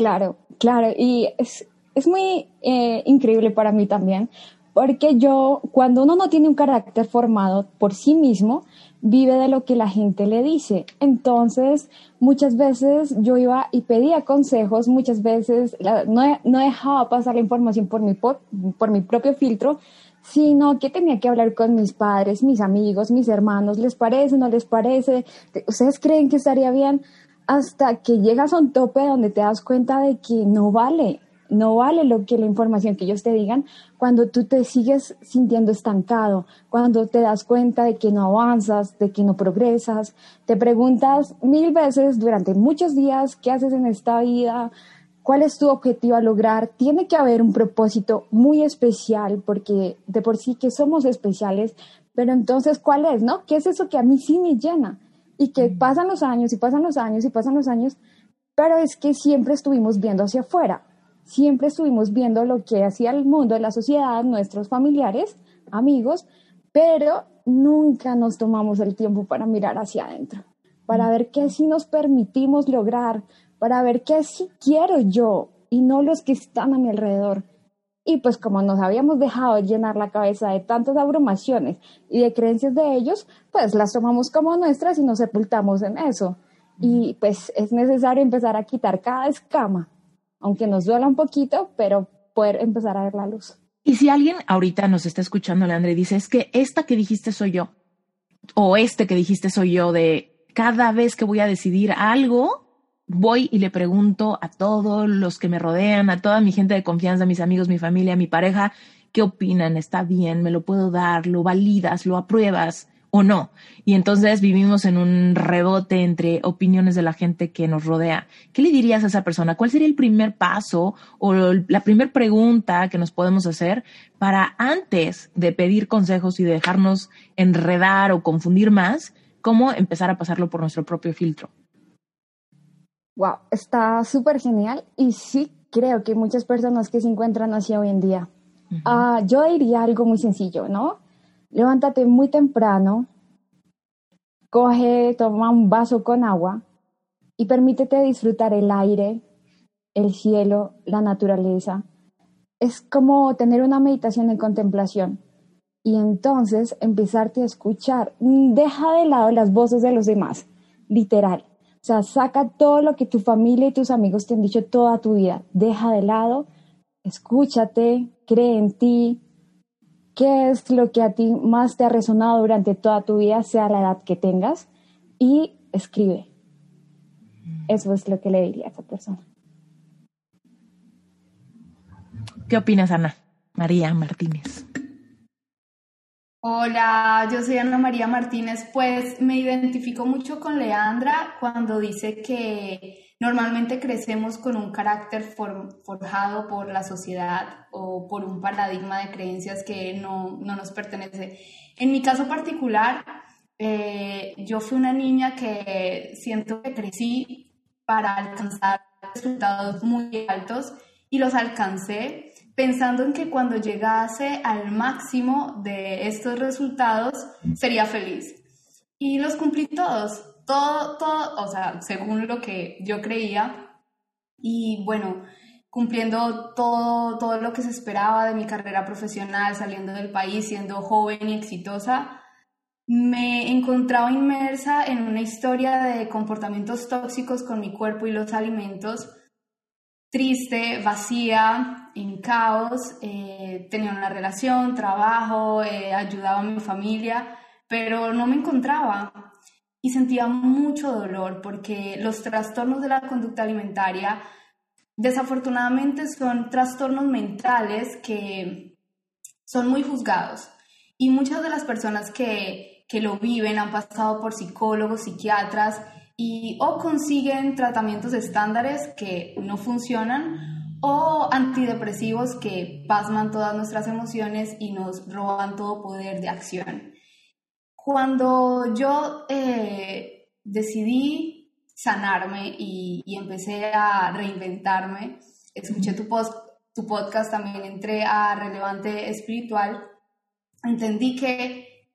Claro, claro. Y es, es muy eh, increíble para mí también, porque yo, cuando uno no tiene un carácter formado por sí mismo, vive de lo que la gente le dice. Entonces, muchas veces yo iba y pedía consejos, muchas veces no, no, dejaba pasar la información por mi, por, mi propio filtro, sino que tenía que hablar con mis padres, mis amigos, mis hermanos, ¿les parece, no les parece? ¿Ustedes creen que estaría bien? Hasta que llegas a un tope donde te das cuenta de que no vale, no vale lo que la información que ellos te digan cuando tú te sigues sintiendo estancado, cuando te das cuenta de que no avanzas, de que no progresas, te preguntas mil veces durante muchos días qué haces en esta vida, cuál es tu objetivo a lograr. Tiene que haber un propósito muy especial porque de por sí que somos especiales, pero entonces ¿cuál es, no? ¿Qué es eso que a mí sí me llena? Y que pasan los años y pasan los años y pasan los años, pero es que siempre estuvimos viendo hacia afuera siempre estuvimos viendo lo que hacía el mundo, la sociedad, nuestros familiares, amigos, pero nunca nos tomamos el tiempo para mirar hacia adentro, para ver qué sí nos permitimos lograr, para ver qué sí quiero yo y no los que están a mi alrededor. Y pues como nos habíamos dejado llenar la cabeza de tantas abrumaciones y de creencias de ellos, pues las tomamos como nuestras y nos sepultamos en eso. Y pues es necesario empezar a quitar cada escama aunque nos duela un poquito, pero poder empezar a ver la luz. Y si alguien ahorita nos está escuchando, Leandra, y dice, es que esta que dijiste soy yo, o este que dijiste soy yo, de cada vez que voy a decidir algo, voy y le pregunto a todos los que me rodean, a toda mi gente de confianza, mis amigos, mi familia, mi pareja, ¿qué opinan? ¿Está bien? ¿Me lo puedo dar? ¿Lo validas? ¿Lo apruebas? o no. Y entonces vivimos en un rebote entre opiniones de la gente que nos rodea. ¿Qué le dirías a esa persona? ¿Cuál sería el primer paso o la primera pregunta que nos podemos hacer para antes de pedir consejos y dejarnos enredar o confundir más, cómo empezar a pasarlo por nuestro propio filtro? Wow, está súper genial y sí creo que muchas personas que se encuentran así hoy en día. Ah, yo diría algo muy sencillo, ¿no? levántate muy temprano, coge, toma un vaso con agua y permítete disfrutar el aire, el cielo, la naturaleza. Es como tener una meditación en contemplación y entonces empezarte a escuchar. Deja de lado las voces de los demás, literal. O sea, saca todo lo que tu familia y tus amigos te han dicho toda tu vida. Deja de lado, escúchate, cree en ti, qué es lo que a ti más te ha resonado durante toda tu vida, sea la edad que tengas, y escribe. Eso es lo que le diría a esa persona. ¿Qué opinas, Ana? María Martínez. Hola, yo soy Ana María Martínez. Pues me identifico mucho con Leandra cuando dice que Normalmente crecemos con un carácter forjado por la sociedad o por un paradigma de creencias que no, nos pertenece. En mi caso particular, eh, yo fui una niña que siento que crecí para alcanzar resultados muy altos y los alcancé pensando en que cuando llegase al máximo de estos resultados sería feliz. Y los cumplí todos todo, todo, o sea, según lo que yo creía. Y bueno, cumpliendo todo, todo lo que se esperaba de mi carrera profesional, saliendo del país, siendo joven y exitosa, me encontraba inmersa en una historia de comportamientos tóxicos con mi cuerpo y los alimentos, triste, vacía, en caos, eh, tenía una relación, trabajo, eh, ayudaba a mi familia, pero no me encontraba. Y sentía mucho dolor porque los trastornos de la conducta alimentaria desafortunadamente son trastornos mentales que son muy juzgados. Y muchas de las personas que, que lo viven han pasado por psicólogos, psiquiatras y o consiguen tratamientos estándares que no funcionan o antidepresivos que pasman todas nuestras emociones y nos roban todo poder de acción. Cuando yo eh, decidí sanarme y, empecé a reinventarme, escuché tu, post, tu podcast, también entré a Relevante Espiritual, entendí que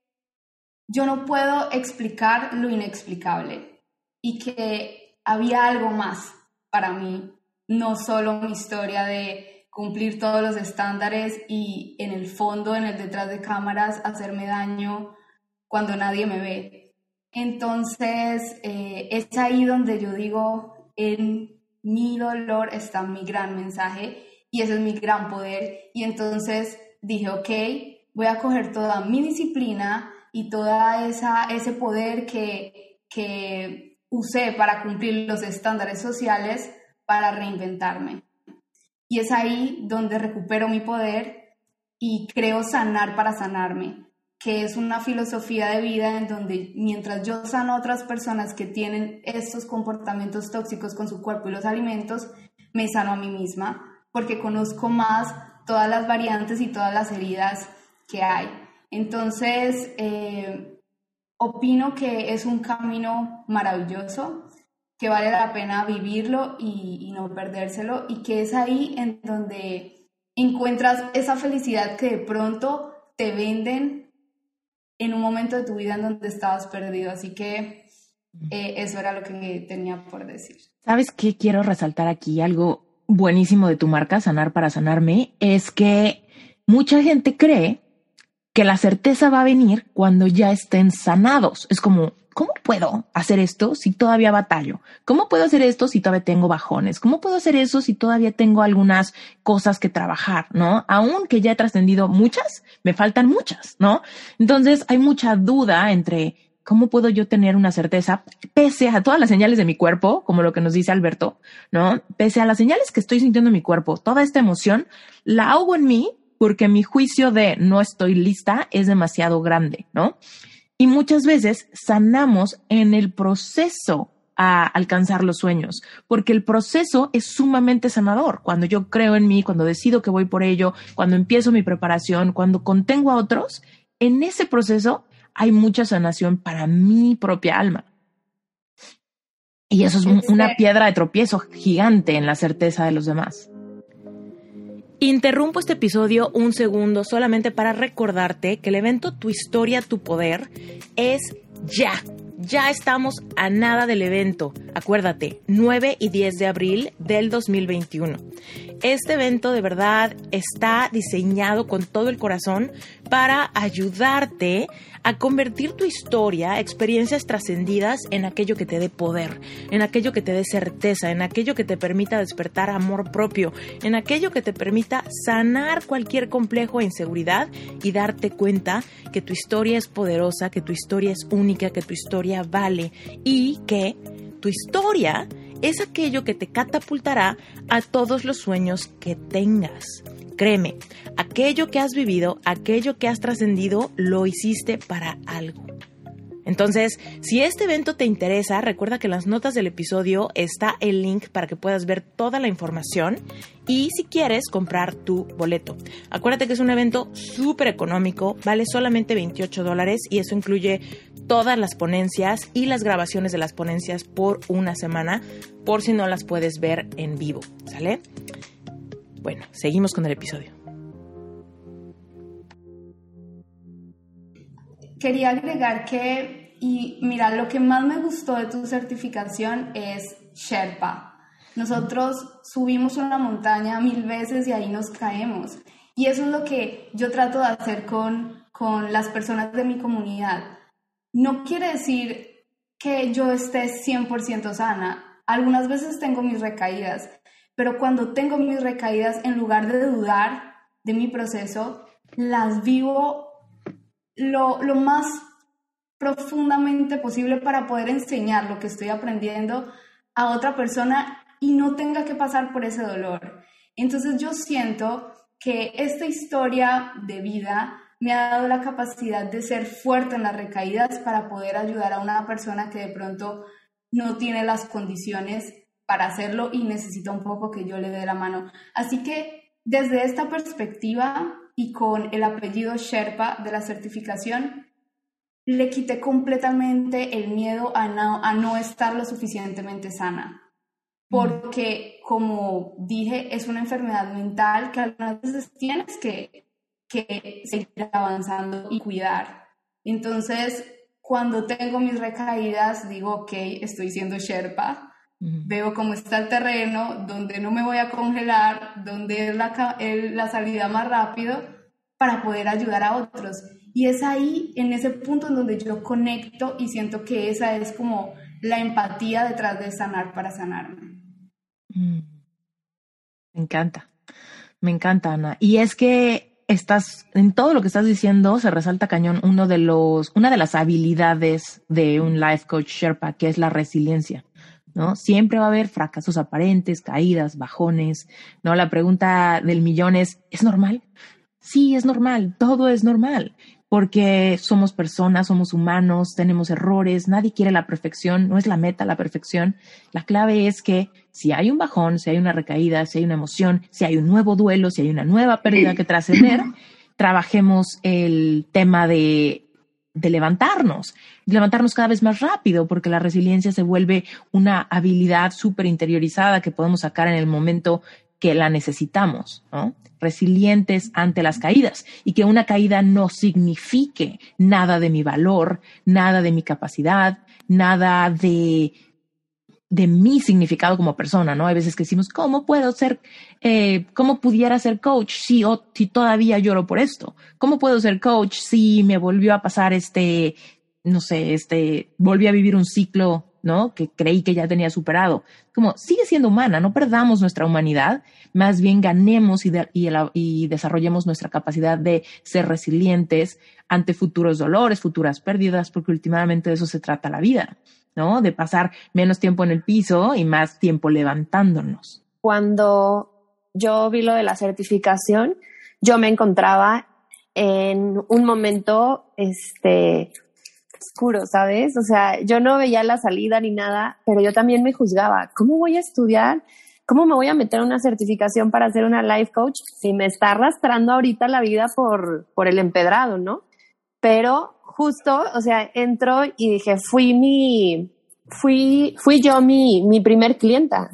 yo no puedo explicar lo inexplicable y que había algo más para mí, no solo mi historia de cumplir todos los estándares y en el fondo, en el detrás de cámaras, hacerme daño cuando nadie me ve. Entonces, eh, es ahí donde yo digo, en mi dolor está mi gran mensaje y ese es mi gran poder. Y entonces dije, ok, voy a coger toda mi disciplina y toda esa ese poder que, que usé para cumplir los estándares sociales para reinventarme. Y es ahí donde recupero mi poder y creo sanar para sanarme que es una filosofía de vida en donde mientras yo sano a otras personas que tienen estos comportamientos tóxicos con su cuerpo y los alimentos, me sano a mí misma, porque conozco más todas las variantes y todas las heridas que hay. Entonces, eh, opino que es un camino maravilloso que vale la pena vivirlo y, no perdérselo y que es ahí en donde encuentras esa felicidad que de pronto te venden en un momento de tu vida en donde estabas perdido. Así que eh, eso era lo que tenía por decir. ¿Sabes qué quiero resaltar aquí? Algo buenísimo de tu marca, Sanar para Sanarme, es que mucha gente cree que la certeza va a venir cuando ya estén sanados. Es como, ¿cómo puedo hacer esto si todavía batallo? ¿Cómo puedo hacer esto si todavía tengo bajones? ¿Cómo puedo hacer eso si todavía tengo algunas cosas que trabajar, no? Aún que ya he trascendido muchas, me faltan muchas, ¿no? Entonces hay mucha duda entre cómo puedo yo tener una certeza pese a todas las señales de mi cuerpo, como lo que nos dice Alberto, ¿no? Pese a las señales que estoy sintiendo en mi cuerpo, toda esta emoción la hago en mí porque mi juicio de no estoy lista es demasiado grande, ¿no? Y muchas veces sanamos en el proceso a alcanzar los sueños, porque el proceso es sumamente sanador. Cuando yo creo en mí, cuando decido que voy por ello, cuando empiezo mi preparación, cuando contengo a otros, en ese proceso hay mucha sanación para mi propia alma. Y eso es una piedra de tropiezo gigante en la certeza de los demás. Interrumpo este episodio un segundo solamente para recordarte que el evento Tu historia, tu poder es ya. Ya estamos a nada del evento. Acuérdate, 9 y 10 de abril del 2021. Este evento de verdad está diseñado con todo el corazón para ayudarte a convertir tu historia, experiencias trascendidas en aquello que te dé poder, en aquello que te dé certeza, en aquello que te permita despertar amor propio, en aquello que te permita sanar cualquier complejo e inseguridad y darte cuenta que tu historia es poderosa, que tu historia es única, que tu historia vale y que tu historia es aquello que te catapultará a todos los sueños que tengas. Créeme, aquello que has vivido, aquello que has trascendido, lo hiciste para algo. Entonces, si este evento te interesa, recuerda que en las notas del episodio está el link para que puedas ver toda la información y si quieres comprar tu boleto. Acuérdate que es un evento súper económico, vale solamente 28 dólares y eso incluye todas las ponencias y las grabaciones de las ponencias por una semana, por si no las puedes ver en vivo, ¿sale? Bueno, seguimos con el episodio. Quería agregar que, y mira, lo que más me gustó de tu certificación es Sherpa. Nosotros subimos una montaña mil veces y ahí nos caemos. Y eso es lo que yo trato de hacer con, con las personas de mi comunidad no quiere decir que yo esté 100% sana. Algunas veces tengo mis recaídas, pero cuando tengo mis recaídas, en lugar de dudar de mi proceso, las vivo lo, lo más profundamente posible para poder enseñar lo que estoy aprendiendo a otra persona y no tenga que pasar por ese dolor. Entonces yo siento que esta historia de vida me ha dado la capacidad de ser fuerte en las recaídas para poder ayudar a una persona que de pronto no tiene las condiciones para hacerlo y necesita un poco que yo le dé la mano. Así que desde esta perspectiva y con el apellido Sherpa de la certificación, le quité completamente el miedo a no, a no estar lo suficientemente sana. Porque, como dije, es una enfermedad mental que algunas veces tienes que que seguir avanzando y cuidar. Entonces, cuando tengo mis recaídas, digo, ok, estoy siendo Sherpa, veo cómo está el terreno, donde no me voy a congelar, donde es la, la salida más rápido para poder ayudar a otros. Y es ahí, en ese punto en donde yo conecto y siento que esa es como la empatía detrás de sanar para sanarme. Mm. Me encanta, me encanta, Ana. Y es que estás, en todo lo que estás diciendo, se resalta cañón uno de los, una de las habilidades de un life coach Sherpa, que es la resiliencia. ¿No? Siempre va a haber fracasos aparentes, caídas, bajones, ¿no? La pregunta del millón es, ¿es normal? Sí, es normal, todo es normal porque somos personas, somos humanos, tenemos errores, nadie quiere la perfección, no es la meta la perfección. La clave es que si hay un bajón, si hay una recaída, si hay una emoción, si hay un nuevo duelo, si hay una nueva pérdida que trascender, trabajemos el tema de de levantarnos, levantarnos cada vez más rápido, porque la resiliencia se vuelve una habilidad súper interiorizada que podemos sacar en el momento que la necesitamos, ¿no? Resilientes ante las caídas y que una caída no signifique nada de mi valor, nada de mi capacidad, nada de de mi significado como persona, ¿no? Hay veces que decimos, ¿cómo puedo ser, eh, cómo pudiera ser coach si, si todavía lloro por esto? ¿Cómo puedo ser coach si me volvió a pasar este, no sé, este, volví a vivir un ciclo, ¿no? Que creí que ya tenía superado. Como, sigue siendo humana, no perdamos nuestra humanidad, más bien ganemos y, y desarrollemos nuestra capacidad de ser resilientes ante futuros dolores, futuras pérdidas, porque últimamente de eso se trata la vida. ¿No? De pasar menos tiempo en el piso y más tiempo levantándonos. Cuando yo vi lo de la certificación, yo me encontraba en un momento, este, oscuro, ¿sabes? O sea, yo no veía la salida ni nada, pero yo también me juzgaba. ¿Cómo voy a estudiar? ¿Cómo me voy a meter una certificación para ser una life coach si me está arrastrando ahorita la vida por, por el empedrado, ¿no? Pero justo, o sea, entro y dije, fui mi, fui, fui yo mi, mi primer clienta.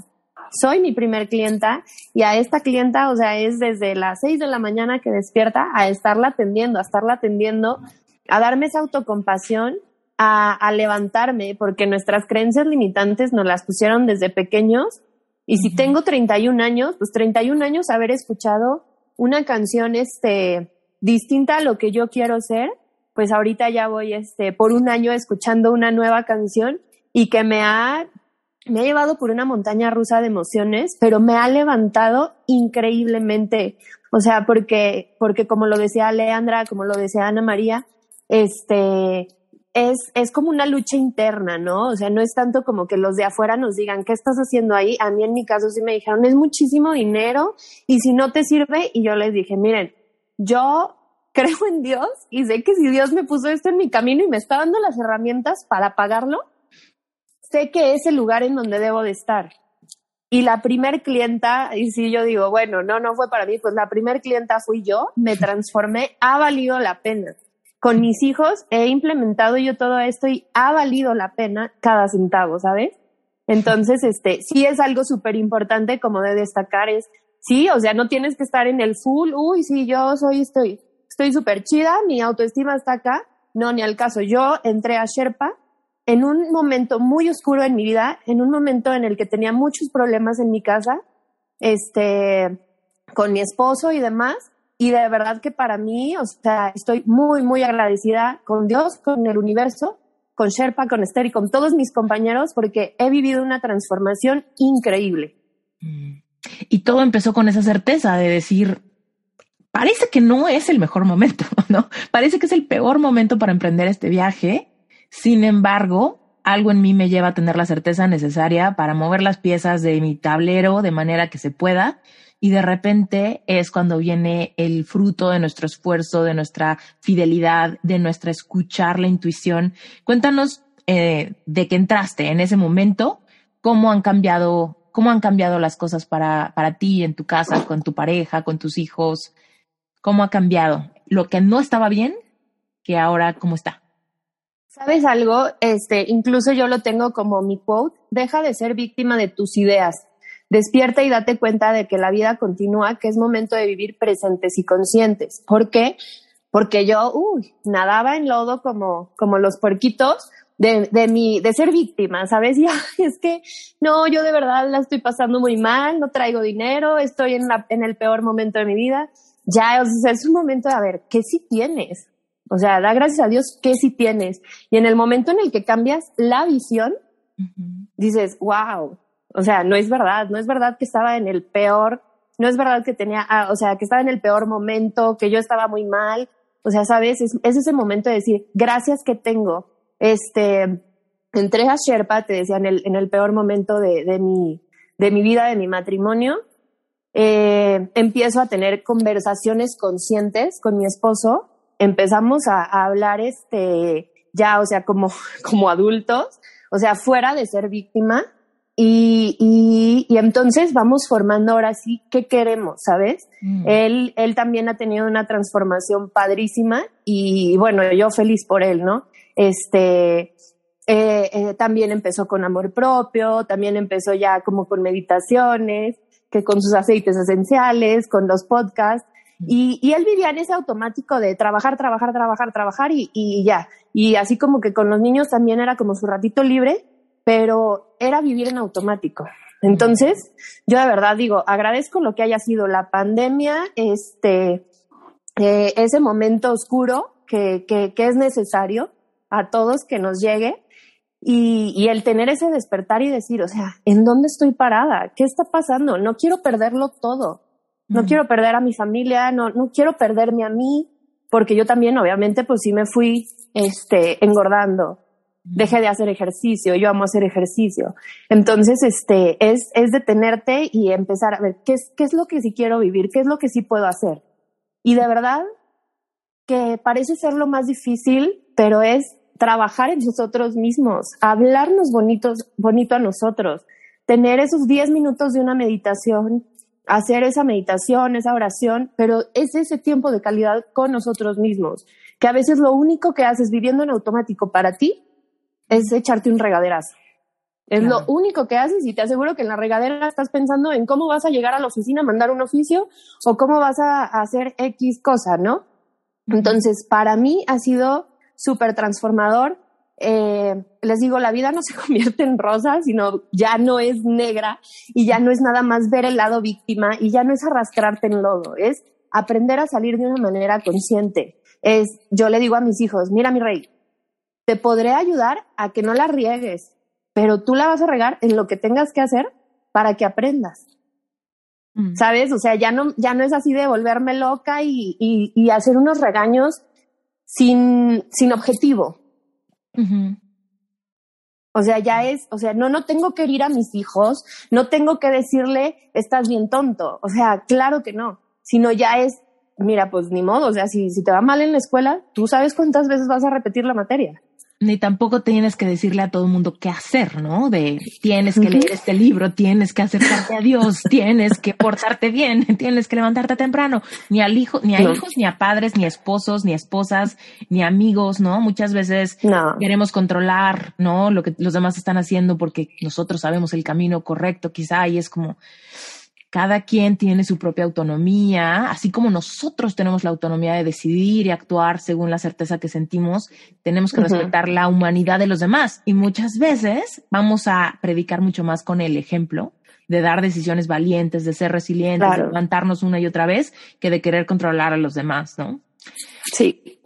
Soy mi primer clienta y a esta clienta, o sea, es desde las seis de la mañana que despierta a estarla atendiendo, a estarla atendiendo, a darme esa autocompasión, a, a levantarme, porque nuestras creencias limitantes nos las pusieron desde pequeños. Y si tengo 31 años, pues 31 años haber escuchado una canción este, distinta a lo que yo quiero ser, pues ahorita ya voy este, por un año escuchando una nueva canción y que me ha, me ha llevado por una montaña rusa de emociones, pero me ha levantado increíblemente. O sea, porque, porque como lo decía Leandra, como lo decía Ana María, este, es, es como una lucha interna, ¿no? O sea, no es tanto como que los de afuera nos digan, ¿qué estás haciendo ahí? A mí en mi caso sí me dijeron, es muchísimo dinero y si no te sirve, y yo les dije, miren, yo creo en Dios y sé que si Dios me puso esto en mi camino y me está dando las herramientas para pagarlo, sé que es el lugar en donde debo de estar. Y la primer clienta, y si yo digo, bueno, no, no fue para mí, pues la primer clienta fui yo, me transformé, ha valido la pena. Con mis hijos he implementado yo todo esto y ha valido la pena cada centavo, ¿sabes? Entonces, este, sí es algo súper importante como de destacar es, sí, o sea, no tienes que estar en el full, uy, sí, yo soy, estoy, estoy súper chida, mi autoestima está acá. No, ni al caso. Yo entré a Sherpa en un momento muy oscuro en mi vida, en un momento en el que tenía muchos problemas en mi casa, este, con mi esposo y demás. Y de verdad que para mí, o sea, estoy muy, muy agradecida con Dios, con el universo, con Sherpa, con Esther y con todos mis compañeros, porque he vivido una transformación increíble. Y todo empezó con esa certeza de decir, parece que no es el mejor momento, ¿no? Parece que es el peor momento para emprender este viaje. Sin embargo, algo en mí me lleva a tener la certeza necesaria para mover las piezas de mi tablero de manera que se pueda. Y de repente es cuando viene el fruto de nuestro esfuerzo, de nuestra fidelidad, de nuestra escuchar la intuición. Cuéntanos eh, de que entraste en ese momento, cómo han cambiado, cómo han cambiado las cosas para, para ti en tu casa, con tu pareja, con tus hijos, cómo ha cambiado lo que no estaba bien que ahora cómo está. ¿Sabes algo? Este, incluso yo lo tengo como mi quote, deja de ser víctima de tus ideas. Despierta y date cuenta de que la vida continúa, que es momento de vivir presentes y conscientes. ¿Por qué? Porque yo, uy, nadaba en lodo como, como los puerquitos de, de mi, de ser víctima, ¿sabes? Ya, es que, no, yo de verdad la estoy pasando muy mal, no traigo dinero, estoy en la, en el peor momento de mi vida ya o sea, es un momento de a ver, ¿qué sí tienes? O sea, da gracias a Dios ¿qué sí tienes. Y en el momento en el que cambias la visión, dices, wow, o sea, no es verdad, no es verdad que estaba en el peor, no es verdad que tenía, ah, o sea, que estaba en el peor momento, que yo estaba muy mal. O sea, sabes, es, ese momento de decir, gracias que tengo. Este, entré a Sherpa, te decía, en el, en el peor momento de, de, mi, de mi vida, de mi matrimonio, eh, empiezo a tener conversaciones conscientes con mi esposo, empezamos a, hablar este, ya, o sea, como, como adultos, o sea, fuera de ser víctima, Y, y, y, entonces vamos formando ahora sí qué queremos, ¿sabes? Mm. Él, él también ha tenido una transformación padrísima y bueno, yo feliz por él, ¿no? Este, eh, eh, también empezó con amor propio, también empezó ya como con meditaciones, que con sus aceites esenciales, con los podcasts. Y, y, él vivía en ese automático de trabajar, trabajar, trabajar, trabajar y, y, ya. Y así como que con los niños también era como su ratito libre, pero era vivir en automático. Entonces, yo de verdad digo, agradezco lo que haya sido la pandemia, este, eh, ese momento oscuro que, que, que, es necesario a todos que nos llegue y, y el tener ese despertar y decir, o sea, ¿en dónde estoy parada? ¿Qué está pasando? No quiero perderlo todo no quiero perder a mi familia, no, no quiero perderme a mí, porque yo también, obviamente, pues sí me fui este, engordando. Dejé de hacer ejercicio, yo amo hacer ejercicio. Entonces, este, es, es detenerte y empezar a ver qué es, qué es lo que sí quiero vivir, qué es lo que sí puedo hacer. Y de verdad que parece ser lo más difícil, pero es trabajar en nosotros mismos, hablarnos bonitos, bonito a nosotros, tener esos 10 minutos de una meditación, hacer esa meditación, esa oración, pero es ese tiempo de calidad con nosotros mismos, que a veces lo único que haces viviendo en automático para ti es echarte un regaderazo. Es lo único que haces y te aseguro que en la regadera estás pensando en cómo vas a llegar a la oficina a mandar un oficio o cómo vas a hacer X cosa, ¿no? Entonces, para mí ha sido súper transformador eh, les digo, la vida no se convierte en rosa, sino ya no es negra y ya no es nada más ver el lado víctima y ya no es arrastrarte en lodo, es aprender a salir de una manera consciente. Es, yo le digo a mis hijos, mira mi rey, te podré ayudar a que no la riegues, pero tú la vas a regar en lo que tengas que hacer para que aprendas. Mm. ¿Sabes? O sea, ya no, ya no es así de volverme loca y, y, y hacer unos regaños sin, sin objetivo, o sea, ya es, o sea, no, no tengo que herir a mis hijos, no tengo que decirle, estás bien tonto. O sea, claro que no, sino ya es, mira, pues ni modo, o sea, si, si te va mal en la escuela, tú sabes cuántas veces vas a repetir la materia ni tampoco tienes que decirle a todo el mundo qué hacer, ¿no? De tienes que leer este libro, tienes que acercarte a Dios, tienes que portarte bien, tienes que levantarte temprano. Ni al hijo, ni a hijos, ni a padres, ni a esposos, ni a esposas, ni amigos, ¿no? Muchas veces queremos controlar, ¿no? Lo que los demás están haciendo porque nosotros sabemos el camino correcto, quizá, y es como, cada quien tiene su propia autonomía, así como nosotros tenemos la autonomía de decidir y actuar según la certeza que sentimos, tenemos que respetar la humanidad de los demás. Y muchas veces vamos a predicar mucho más con el ejemplo de dar decisiones valientes, de ser resilientes, de levantarnos una y otra vez, que de querer controlar a los demás, ¿no? Sí.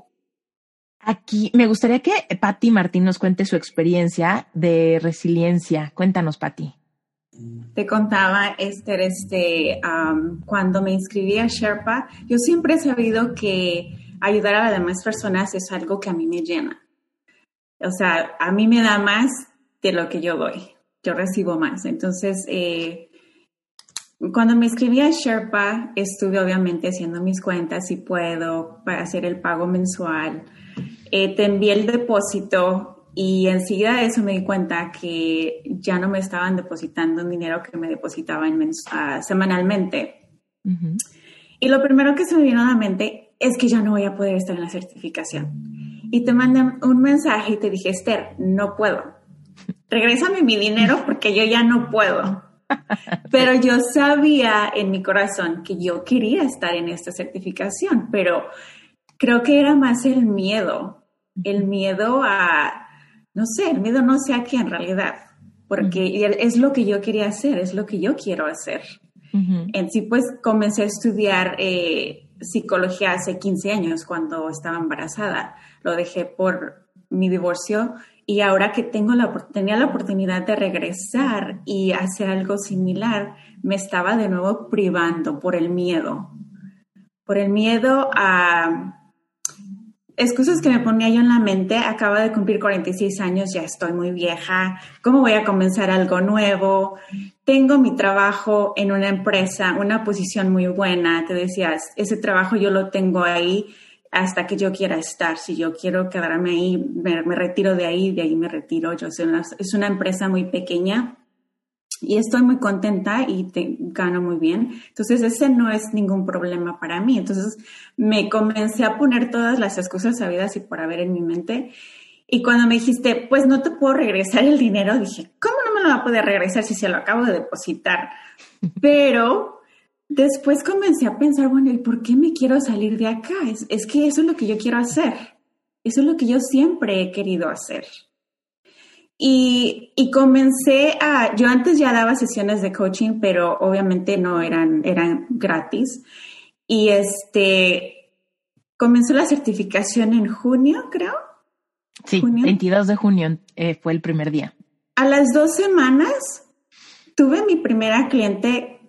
Aquí me gustaría que Patti Martín nos cuente su experiencia de resiliencia. Cuéntanos, Patti. Te contaba, Esther, este, cuando me inscribí a Sherpa, yo siempre he sabido que ayudar a las demás personas es algo que a mí me llena. O sea, a mí me da más de lo que yo doy. Yo recibo más. Entonces, eh, cuando me inscribí a Sherpa, estuve obviamente haciendo mis cuentas si puedo para hacer el pago mensual. Eh, te envié el depósito y enseguida de eso me di cuenta que ya no me estaban depositando un dinero que me depositaban uh, semanalmente. Y lo primero que se me vino a la mente es que ya no voy a poder estar en la certificación. Y te mandé un mensaje y te dije, Esther, no puedo. Regrésame mi dinero porque yo ya no puedo. Pero yo sabía en mi corazón que yo quería estar en esta certificación, pero creo que era más el miedo, el miedo a no sé, el miedo no sé a qué en realidad, porque es lo que yo quería hacer, es lo que yo quiero hacer. En sí, pues comencé a estudiar eh, psicología hace 15 años cuando estaba embarazada. Lo dejé por mi divorcio y ahora que tengo la, tenía la oportunidad de regresar y hacer algo similar, me estaba de nuevo privando por el miedo. Por el miedo a excusas que me ponía yo en la mente, acabo de cumplir 46 años, ya estoy muy vieja, ¿cómo voy a comenzar algo nuevo? Tengo mi trabajo en una empresa, una posición muy buena, te decías, ese trabajo yo lo tengo ahí hasta que yo quiera estar, si yo quiero quedarme ahí, me, retiro de ahí, de ahí me retiro, yo sé, es una empresa muy pequeña y estoy muy contenta y te, gano muy bien. Entonces ese no es ningún problema para mí. Entonces me comencé a poner todas las excusas sabidas y por haber en mi mente. Y cuando me dijiste, pues no te puedo regresar el dinero, dije, ¿cómo no me lo va a poder regresar si se lo acabo de depositar? Pero después comencé a pensar, bueno, ¿y por qué me quiero salir de acá? Es, es que eso es lo que yo quiero hacer. Eso es lo que yo siempre he querido hacer. Y, y, comencé a, yo antes ya daba sesiones de coaching, pero obviamente no eran, eran gratis. Y este, comenzó la certificación en junio, creo. Sí, 22 de junio eh, fue el primer día. A las dos semanas tuve mi primera cliente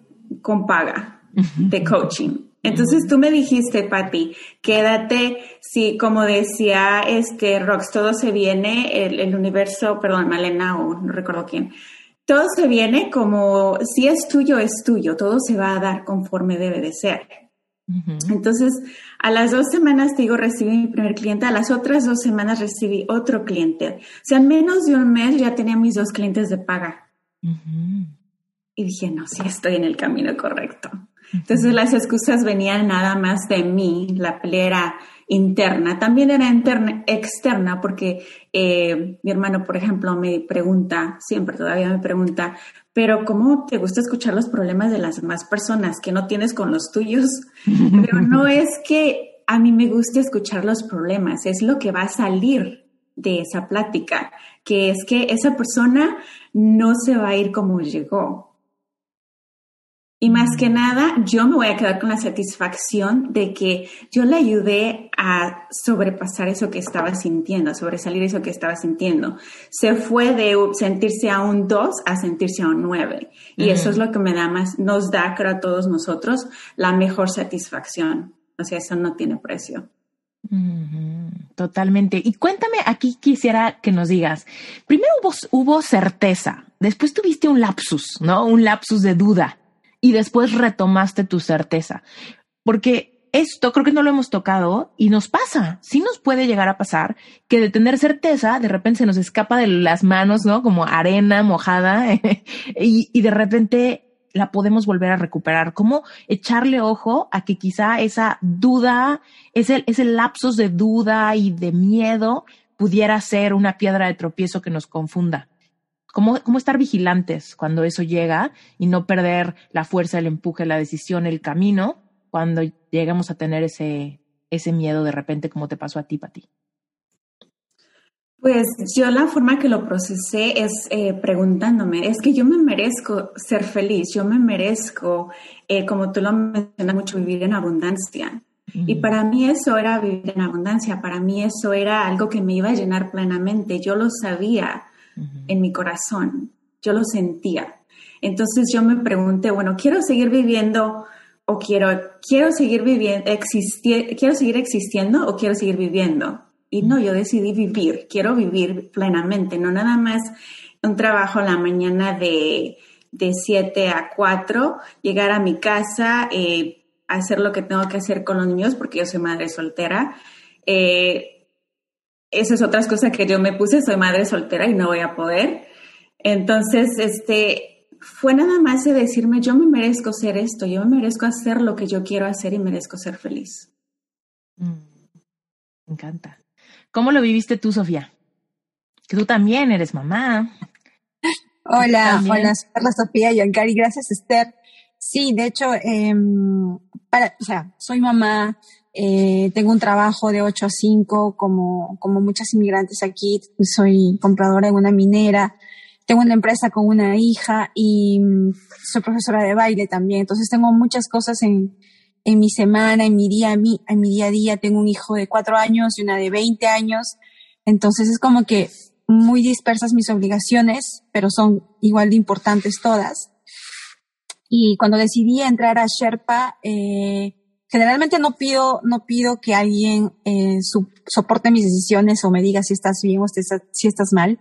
con paga de coaching. Entonces tú me dijiste, Patti, quédate, si como decía este Rox, todo se viene, el, universo, perdón, Malena o no recuerdo quién, todo se viene como si es tuyo, es tuyo, todo se va a dar conforme debe de ser. Entonces, a las dos semanas, te digo, recibí mi primer cliente, a las otras dos semanas recibí otro cliente. O sea, en menos de un mes ya tenía mis dos clientes de paga. Y dije, no, sí estoy en el camino correcto. Entonces las excusas venían nada más de mí, la pelea interna, también era interna, externa, porque eh, mi hermano, por ejemplo, me pregunta, siempre todavía me pregunta, pero ¿cómo te gusta escuchar los problemas de las demás personas que no tienes con los tuyos? Pero no es que a mí me guste escuchar los problemas, es lo que va a salir de esa plática, que es que esa persona no se va a ir como llegó, y más que nada, yo me voy a quedar con la satisfacción de que yo le ayudé a sobrepasar eso que estaba sintiendo, a sobresalir eso que estaba sintiendo. Se fue de sentirse a un 2 a sentirse a un 9. Y eso es lo que me da más, nos da, creo, a todos nosotros la mejor satisfacción. O sea, eso no tiene precio. Totalmente. Y cuéntame, aquí quisiera que nos digas, primero hubo, hubo certeza, después tuviste un lapsus, ¿no? Un lapsus de duda y después retomaste tu certeza. Porque esto creo que no lo hemos tocado y nos pasa, sí nos puede llegar a pasar que de tener certeza de repente se nos escapa de las manos, ¿no? Como arena mojada y, y de repente la podemos volver a recuperar. ¿Cómo echarle ojo a que quizá esa duda, ese, ese lapsos de duda y de miedo pudiera ser una piedra de tropiezo que nos confunda? ¿Cómo, cómo estar vigilantes cuando eso llega y no perder la fuerza, el empuje, la decisión, el camino cuando llegamos a tener ese, ese miedo de repente como te pasó a ti, Pati? Pues yo la forma que lo procesé es eh, preguntándome, es que yo me merezco ser feliz, yo me merezco, eh, como tú lo mencionas mucho, vivir en abundancia. Y para mí eso era vivir en abundancia, para mí eso era algo que me iba a llenar plenamente, yo lo sabía en mi corazón, yo lo sentía. Entonces yo me pregunté, bueno, ¿quiero seguir viviendo o quiero, quiero seguir viviendo, quiero seguir existiendo o quiero seguir viviendo? Y no, yo decidí vivir, quiero vivir plenamente, no nada más un trabajo a la mañana de, de 7 a 4, llegar a mi casa, eh, hacer lo que tengo que hacer con los niños, porque yo soy madre soltera. Eh, esa es otra cosa que yo me puse, soy madre soltera y no voy a poder. Entonces, este, fue nada más de decirme, yo me merezco ser esto, yo me merezco hacer lo que yo quiero hacer y merezco ser feliz. Mm, me encanta. ¿Cómo lo viviste tú, Sofía? Que tú también eres mamá. Hola, hola, hola Sofía y Ancari, gracias Esther. Sí, de hecho, em, para, o sea, soy mamá, eh, tengo un trabajo de 8 a 5 como, como muchas inmigrantes aquí. Soy compradora en una minera. Tengo una empresa con una hija y mm, soy profesora de baile también. Entonces tengo muchas cosas en, en mi semana, en mi día, en mi, en mi día a día. Tengo un hijo de 4 años y una de 20 años. Entonces es como que muy dispersas mis obligaciones, pero son igual de importantes todas. Y cuando decidí entrar a Sherpa, eh, generalmente no pido, no pido que alguien eh, soporte mis decisiones o me diga si estás bien o si estás mal,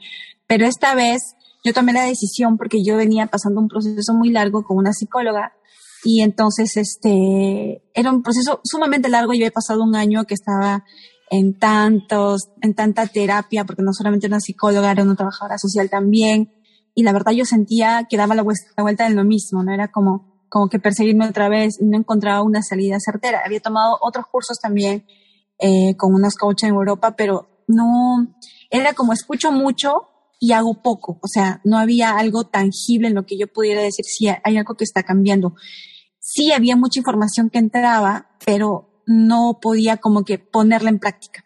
pero esta vez yo tomé la decisión porque yo venía pasando un proceso muy largo con una psicóloga y entonces este era un proceso sumamente largo. Yo he pasado un año que estaba en tantos, en tanta terapia, porque no solamente una psicóloga, era una trabajadora social también. y la verdad yo sentía que daba la, vuelta en lo mismo, ¿no? Era como, como que perseguirme otra vez y no encontraba una salida certera. Había tomado otros cursos también eh, con unos coaches en Europa, pero no, era como escucho mucho y hago poco, o sea, no había algo tangible en lo que yo pudiera decir si hay algo que está cambiando. Sí había mucha información que entraba, pero no podía como que ponerla en práctica.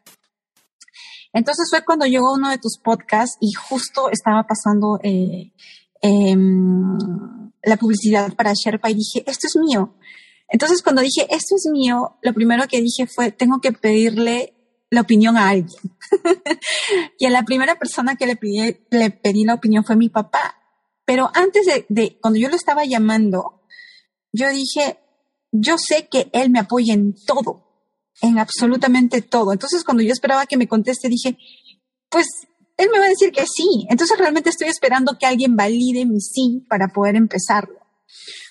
Entonces fue cuando llegó uno de tus podcasts y justo estaba pasando eh, em, la publicidad para Sherpa y dije, esto es mío. Entonces cuando dije, esto es mío, lo primero que dije fue, tengo que pedirle la opinión a alguien. y a la primera persona que le pedí, le pedí la opinión fue mi papá. Pero antes de, de, cuando yo lo estaba llamando, yo dije, yo sé que él me apoya en todo en absolutamente todo. Entonces, cuando yo esperaba que me conteste, dije, pues él me va a decir que sí. Entonces, realmente estoy esperando que alguien valide mi sí para poder empezarlo.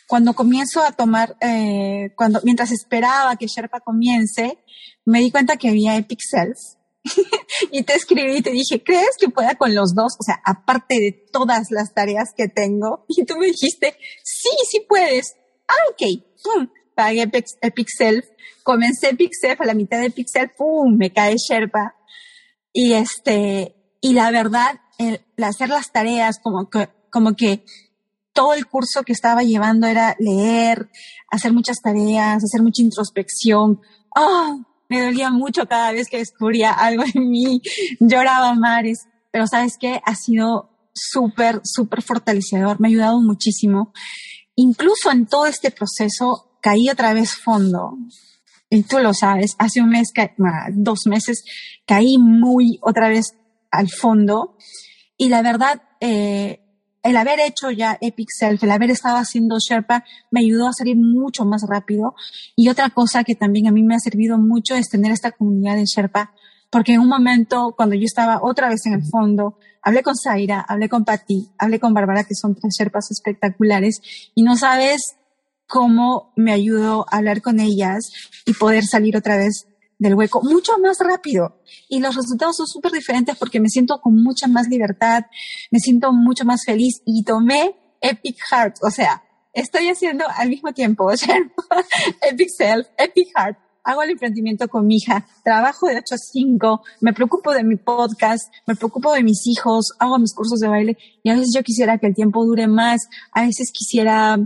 Cuando comienzo a tomar, eh, cuando, mientras esperaba que Sherpa comience, me di cuenta que había Epic Self. y te escribí y te dije, ¿crees que pueda con los dos? O sea, aparte de todas las tareas que tengo. Y tú me dijiste, sí, sí puedes. Ah, ok pagué Epic Self, comencé Self a la mitad de Pixel, ¡pum! me cae Sherpa. Y este, y la verdad, el, hacer las tareas, como que, como que todo el curso que estaba llevando era leer, hacer muchas tareas, hacer mucha introspección. ¡Oh! Me dolía mucho cada vez que descubría algo en mí. Lloraba mares. Pero sabes qué? Ha sido súper, súper fortalecedor. Me ha ayudado muchísimo. Incluso en todo este proceso caí otra vez fondo. Y tú lo sabes, hace un mes, dos meses, caí muy otra vez al fondo. Y la verdad, eh, el haber hecho ya Epic Self, el haber estado haciendo Sherpa, me ayudó a salir mucho más rápido. Y otra cosa que también a mí me ha servido mucho es tener esta comunidad de Sherpa, porque en un momento, cuando yo estaba otra vez en el fondo, hablé con Zaira, hablé con Patti, hablé con Bárbara, que son tres Sherpas espectaculares, y no sabes cómo me ayudó a hablar con ellas y poder salir otra vez del hueco mucho más rápido. Y los resultados son súper diferentes porque me siento con mucha más libertad, me siento mucho más feliz y tomé Epic Heart, o sea, estoy haciendo al mismo tiempo, o Epic Self, Epic Heart, hago el emprendimiento con mi hija, trabajo de 8 a 5, me preocupo de mi podcast, me preocupo de mis hijos, hago mis cursos de baile y a veces yo quisiera que el tiempo dure más, a veces quisiera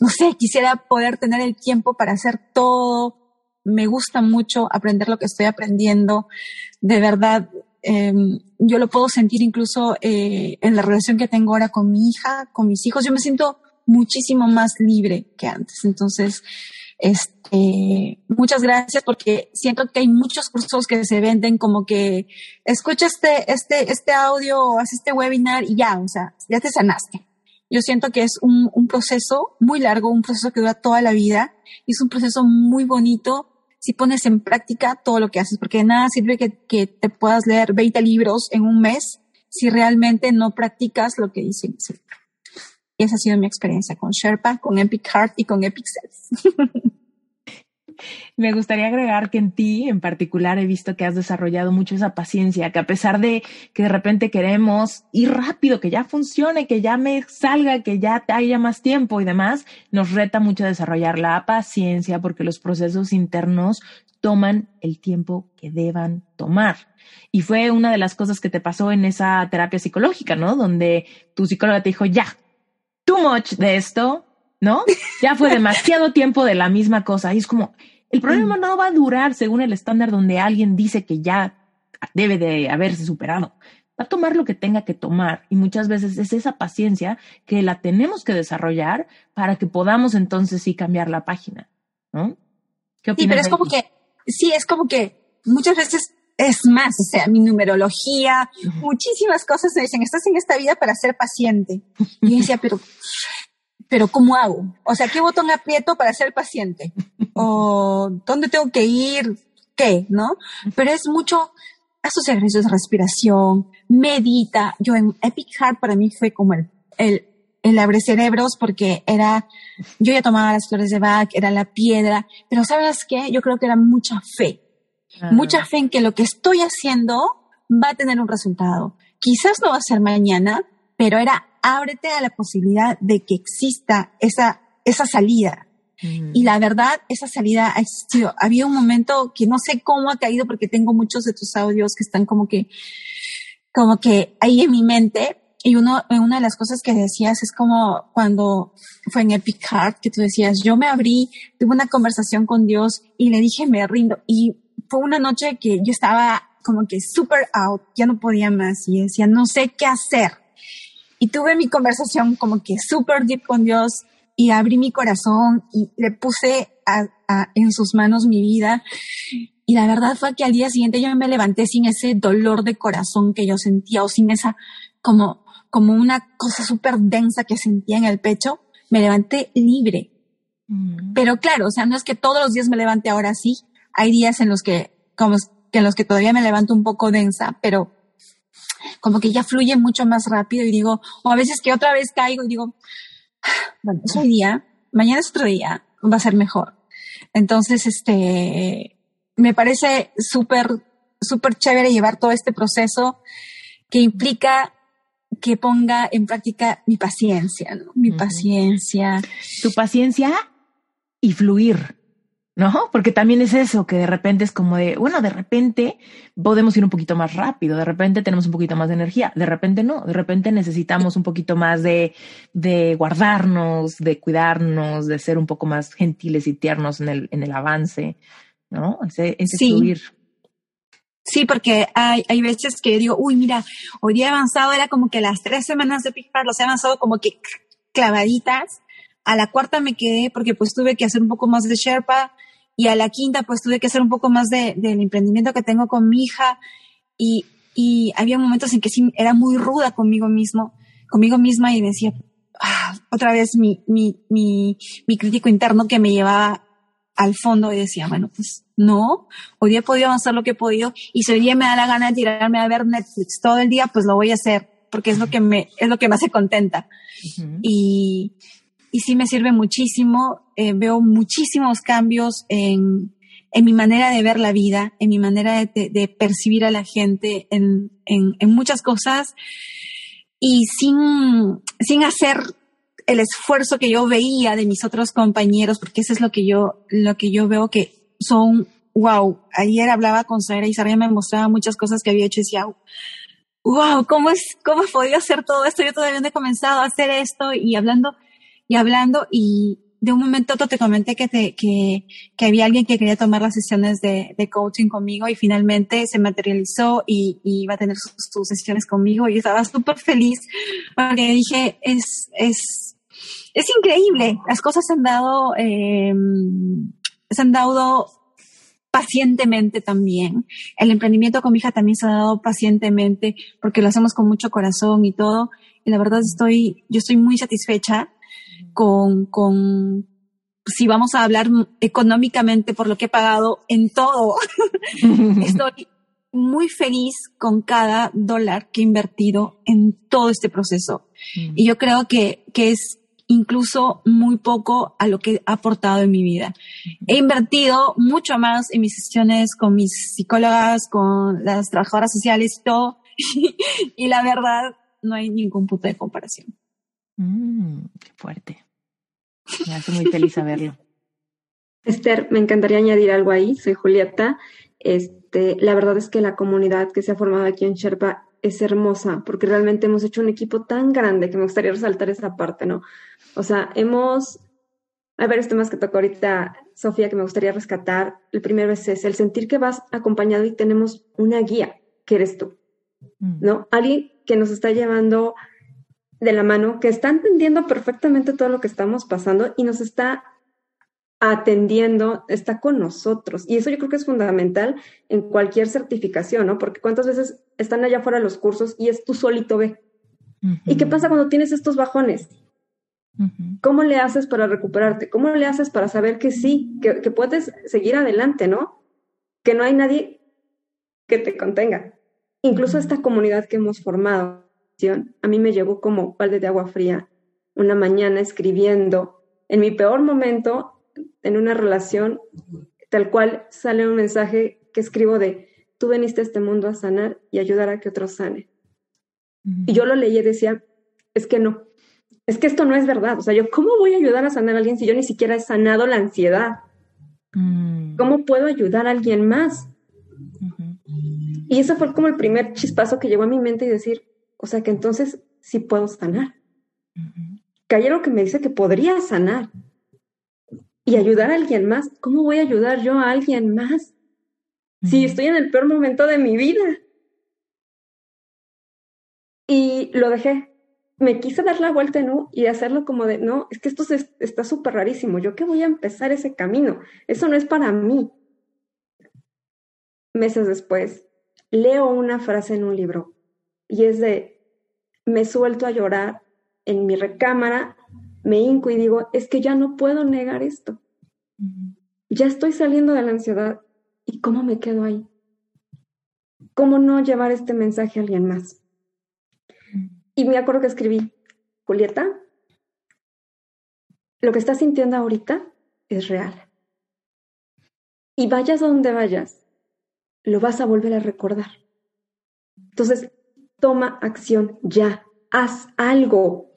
no sé, quisiera poder tener el tiempo para hacer todo. Me gusta mucho aprender lo que estoy aprendiendo. De verdad, em, yo lo puedo sentir incluso eh, en la relación que tengo ahora con mi hija, con mis hijos. Yo me siento muchísimo más libre que antes. Entonces, este, muchas gracias porque siento que hay muchos cursos que se venden como que escucha este, este, este audio, haz este webinar y ya, o sea, ya te sanaste. Yo siento que es un, un proceso muy largo, un proceso que dura toda la vida y es un proceso muy bonito si pones en práctica todo lo que haces, porque de nada sirve que, que, te puedas leer 20 libros en un mes si realmente no practicas lo que dicen. Y esa ha sido mi experiencia con Sherpa, con Epic Heart y con Epic Cells. Me gustaría agregar que en ti en particular he visto que has desarrollado mucho esa paciencia, que a pesar de que de repente queremos ir rápido, que ya funcione, que ya me salga, que ya haya más tiempo y demás, nos reta mucho desarrollar la paciencia porque los procesos internos toman el tiempo que deban tomar. Y fue una de las cosas que te pasó en esa terapia psicológica, ¿no? Donde tu psicóloga te dijo, ya, too much de esto, ¿no? Ya fue demasiado tiempo de la misma cosa. Y es como, el problema no va a durar según el estándar donde alguien dice que ya debe de haberse superado. Va a tomar lo que tenga que tomar y muchas veces es esa paciencia que la tenemos que desarrollar para que podamos entonces sí cambiar la página, ¿no? ¿Qué sí, pero es como que, sí, es como que muchas veces es más, o sea, mi numerología, muchísimas cosas me dicen, estás en esta vida para ser paciente. Y yo decía, pero pero ¿cómo hago? O sea, ¿qué botón aprieto para ser paciente? ¿O dónde tengo que ir? ¿Qué? ¿No? Pero es mucho, haz tus ejercicios de respiración, medita. Yo en Epic Heart para mí fue como el, el, el abre cerebros porque era, yo ya tomaba las flores de Bach, era la piedra, pero ¿sabes qué? Yo creo que era mucha fe. Ah. Mucha fe en que lo que estoy haciendo va a tener un resultado. Quizás no va a ser mañana, pero era ábrete a la posibilidad de que exista esa, esa salida. Y la verdad, esa salida ha existido. Había un momento que no sé cómo ha caído porque tengo muchos de tus audios que están como que, como que ahí en mi mente. Y uno, una de las cosas que decías es como cuando fue en Epic Heart que tú decías, yo me abrí, tuve una conversación con Dios y le dije, me rindo. Y fue una noche que yo estaba como que super out, ya no podía más y decía, no sé qué hacer. Y tuve mi conversación como que super deep con Dios y abrí mi corazón y le puse en sus manos mi vida. Y la verdad fue que al día siguiente yo me levanté sin ese dolor de corazón que yo sentía o sin esa como, como una cosa súper densa que sentía en el pecho. Me levanté libre. Mm. Pero claro, o sea, no es que todos los días me levante ahora sí. Hay días en los que, como que en los que todavía me levanto un poco densa, pero como que ya fluye mucho más rápido y digo, o a veces que otra vez caigo y digo, bueno, es un día, mañana es otro día, va a ser mejor. Entonces, este, me parece súper, súper chévere llevar todo este proceso que implica que ponga en práctica mi paciencia, ¿no? Mi paciencia. Tu paciencia y fluir. ¿No? Porque también es eso, que de repente es como de, bueno, de repente podemos ir un poquito más rápido, de repente tenemos un poquito más de energía, de repente no, de repente necesitamos un poquito más de, de guardarnos, de cuidarnos, de ser un poco más gentiles y tiernos en el, en el avance, ¿no? Ese, ese sí. Sí, porque hay, hay veces que digo, uy, mira, hoy día he avanzado, era como que las tres semanas de Pixar los he avanzado como que clavaditas. A la cuarta me quedé porque pues tuve que hacer un poco más de Sherpa, y a la quinta, pues tuve que hacer un poco más de, del emprendimiento que tengo con mi hija. Y, y había momentos en que sí era muy ruda conmigo mismo, conmigo misma y decía, ah, otra vez mi, mi, mi, mi crítico interno que me llevaba al fondo y decía, bueno, pues no, hoy día he podido avanzar lo que he podido y si hoy día me da la gana de tirarme a ver Netflix todo el día, pues lo voy a hacer porque es lo que me, es lo que me hace contenta. Y, y sí me sirve muchísimo. Eh, veo muchísimos cambios en, en, mi manera de ver la vida, en mi manera de, de percibir a la gente, en, en, en, muchas cosas y sin, sin hacer el esfuerzo que yo veía de mis otros compañeros, porque eso es lo que yo, lo que yo veo que son, wow, ayer hablaba con Sara y Sara me mostraba muchas cosas que había hecho y decía, wow, ¿cómo es, cómo he podido hacer todo esto? Yo todavía no he comenzado a hacer esto y hablando y hablando y de un momento a otro te comenté que, te, que, que había alguien que quería tomar las sesiones de, de coaching conmigo y finalmente se materializó y, y iba a tener sus, sesiones conmigo y estaba súper feliz porque dije, es, es, es increíble, las cosas se han dado, eh, se han dado pacientemente también. El emprendimiento con mi hija también se ha dado pacientemente porque lo hacemos con mucho corazón y todo. Y la verdad estoy, yo estoy muy satisfecha con, con, si vamos a hablar económicamente por lo que he pagado en todo, estoy muy feliz con cada dólar que he invertido en todo este proceso. Mm. Y yo creo que, que es incluso muy poco a lo que ha aportado en mi vida. He invertido mucho más en mis sesiones con mis psicólogas, con las trabajadoras sociales y todo. y la verdad, no hay ningún punto de comparación. Mm, qué fuerte. Me hace muy feliz saberlo. Esther, me encantaría añadir algo ahí. Soy Julieta. Este, la verdad es que la comunidad que se ha formado aquí en Sherpa es hermosa, porque realmente hemos hecho un equipo tan grande que me gustaría resaltar esa parte, ¿no? O sea, hemos, a ver, este más que tocó ahorita, Sofía, que me gustaría rescatar. El primero es ese, el sentir que vas acompañado y tenemos una guía, que eres tú, mm. ¿no? Alguien que nos está llevando de la mano, que está entendiendo perfectamente todo lo que estamos pasando y nos está atendiendo, está con nosotros. Y eso yo creo que es fundamental en cualquier certificación, ¿no? Porque cuántas veces están allá fuera los cursos y es tú solito ve. ¿Y qué pasa cuando tienes estos bajones? ¿Cómo le haces para recuperarte? ¿Cómo le haces para saber que sí, que, que puedes seguir adelante, ¿no? Que no hay nadie que te contenga. Incluso esta comunidad que hemos formado, a mí me llegó como balde de agua fría una mañana escribiendo en mi peor momento en una relación, tal cual sale un mensaje que escribo de, tú veniste a este mundo a sanar y ayudar a que otros sane. Y yo lo leí y decía, es que no, es que esto no es verdad. O sea, yo, ¿cómo voy a ayudar a sanar a alguien si yo ni siquiera he sanado la ansiedad? Mm. ¿Cómo puedo ayudar a alguien más? Y eso fue como el primer chispazo que llegó a mi mente y decir, o sea, que entonces sí puedo sanar. Que hay algo que me dice que podría sanar y ayudar a alguien más. ¿Cómo voy a ayudar yo a alguien más si estoy en el peor momento de mi vida? Y lo dejé. Me quise dar la vuelta en U y hacerlo como de, no, es que esto está súper rarísimo. ¿Yo qué voy a empezar ese camino? Eso no es para mí. Meses después, leo una frase en un libro y es de, me suelto a llorar en mi recámara, me hinco y digo, es que ya no puedo negar esto. Ya estoy saliendo de la ansiedad y cómo me quedo ahí. ¿Cómo no llevar este mensaje a alguien más? Y me acuerdo que escribí, Julieta, lo que estás sintiendo ahorita es real. Y vayas a donde vayas, lo vas a volver a recordar. Entonces, toma acción ya, haz algo,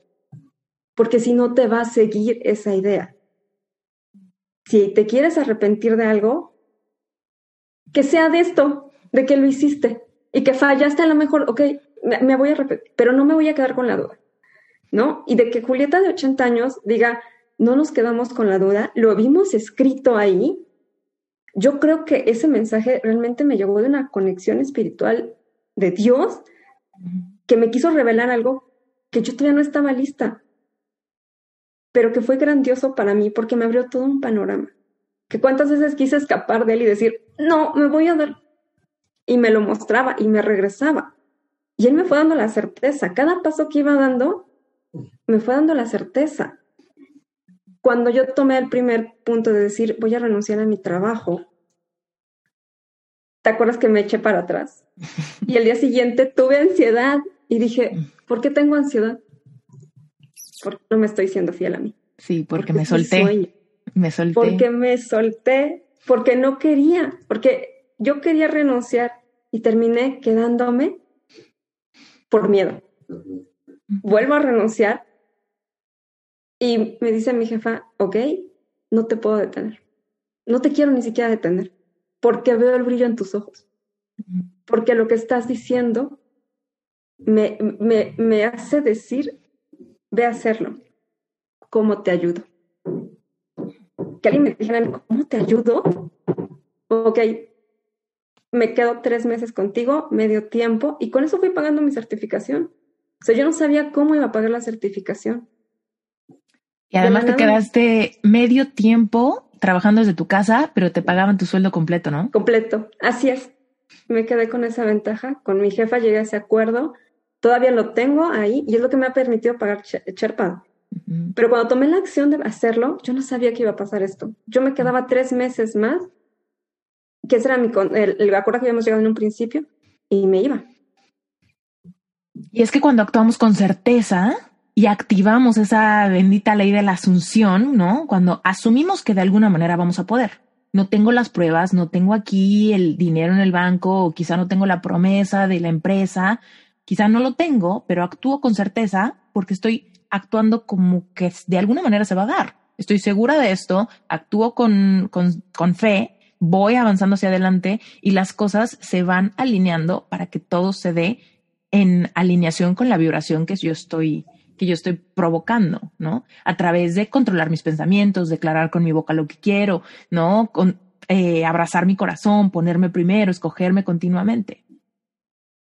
porque si no te va a seguir esa idea. Si te quieres arrepentir de algo, que sea de esto, de que lo hiciste y que fallaste a lo mejor, ok, me, voy a arrepentir, pero no me voy a quedar con la duda, ¿no? Y de que Julieta de 80 años diga, no nos quedamos con la duda, lo vimos escrito ahí, yo creo que ese mensaje realmente me llegó de una conexión espiritual de Dios que me quiso revelar algo que yo todavía no estaba lista, pero que fue grandioso para mí porque me abrió todo un panorama. Que cuántas veces quise escapar de él y decir, no, me voy a dar. Y me lo mostraba y me regresaba. Y él me fue dando la certeza. Cada paso que iba dando, me fue dando la certeza cuando yo tomé el primer punto de decir, voy a renunciar a mi trabajo, ¿te acuerdas que me eché para atrás? Y el día siguiente tuve ansiedad y dije, ¿por qué tengo ansiedad? Porque no me estoy siendo fiel a mí. Sí, porque, me solté. Me solté. Porque me solté, porque no quería, porque yo quería renunciar y terminé quedándome por miedo. Vuelvo a renunciar y me dice mi jefa, ok, no te puedo detener. No te quiero ni siquiera detener, porque veo el brillo en tus ojos. Porque lo que estás diciendo me, me, me hace decir, ve a hacerlo. ¿Cómo te ayudo? Que alguien me dijera, ¿cómo te ayudo? Ok, me quedo tres meses contigo, medio tiempo, y con eso fui pagando mi certificación. O sea, yo no sabía cómo iba a pagar la certificación. Y además te quedaste medio tiempo trabajando desde tu casa, pero te pagaban tu sueldo completo, ¿no? Completo, así es. Me quedé con esa ventaja. Con mi jefa llegué a ese acuerdo. Todavía lo tengo ahí y es lo que me ha permitido pagar Sherpa. Pero cuando tomé la acción de hacerlo, yo no sabía que iba a pasar esto. Yo me quedaba tres meses más, que ese era mi, el, el acuerdo que habíamos llegado en un principio, y me iba. Y es que cuando actuamos con certeza, y activamos esa bendita ley de la asunción, ¿no? Cuando asumimos que de alguna manera vamos a poder. No tengo las pruebas, no tengo aquí el dinero en el banco, o quizá no tengo la promesa de la empresa, quizá no lo tengo, pero actúo con certeza porque estoy actuando como que de alguna manera se va a dar. Estoy segura de esto, actúo con, con, con fe, voy avanzando hacia adelante y las cosas se van alineando para que todo se dé en alineación con la vibración que yo estoy que yo estoy provocando, ¿no? A través de controlar mis pensamientos, declarar con mi boca lo que quiero, ¿no? Con, eh, abrazar mi corazón, ponerme primero, escogerme continuamente.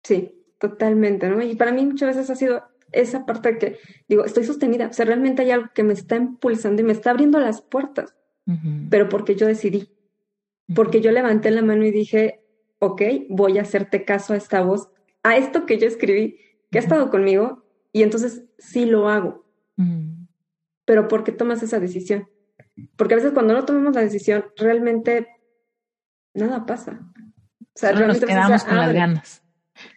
Sí, totalmente, ¿no? Y para mí muchas veces ha sido esa parte que digo, estoy sostenida, o sea, realmente hay algo que me está impulsando y me está abriendo las puertas, pero porque yo decidí, porque yo levanté la mano y dije, ok, voy a hacerte caso a esta voz, a esto que yo escribí, que ha estado conmigo y entonces sí lo hago. Mm. Pero ¿por qué tomas esa decisión? Porque a veces cuando no tomamos la decisión, realmente nada pasa. O sea, nos quedamos con las ganas.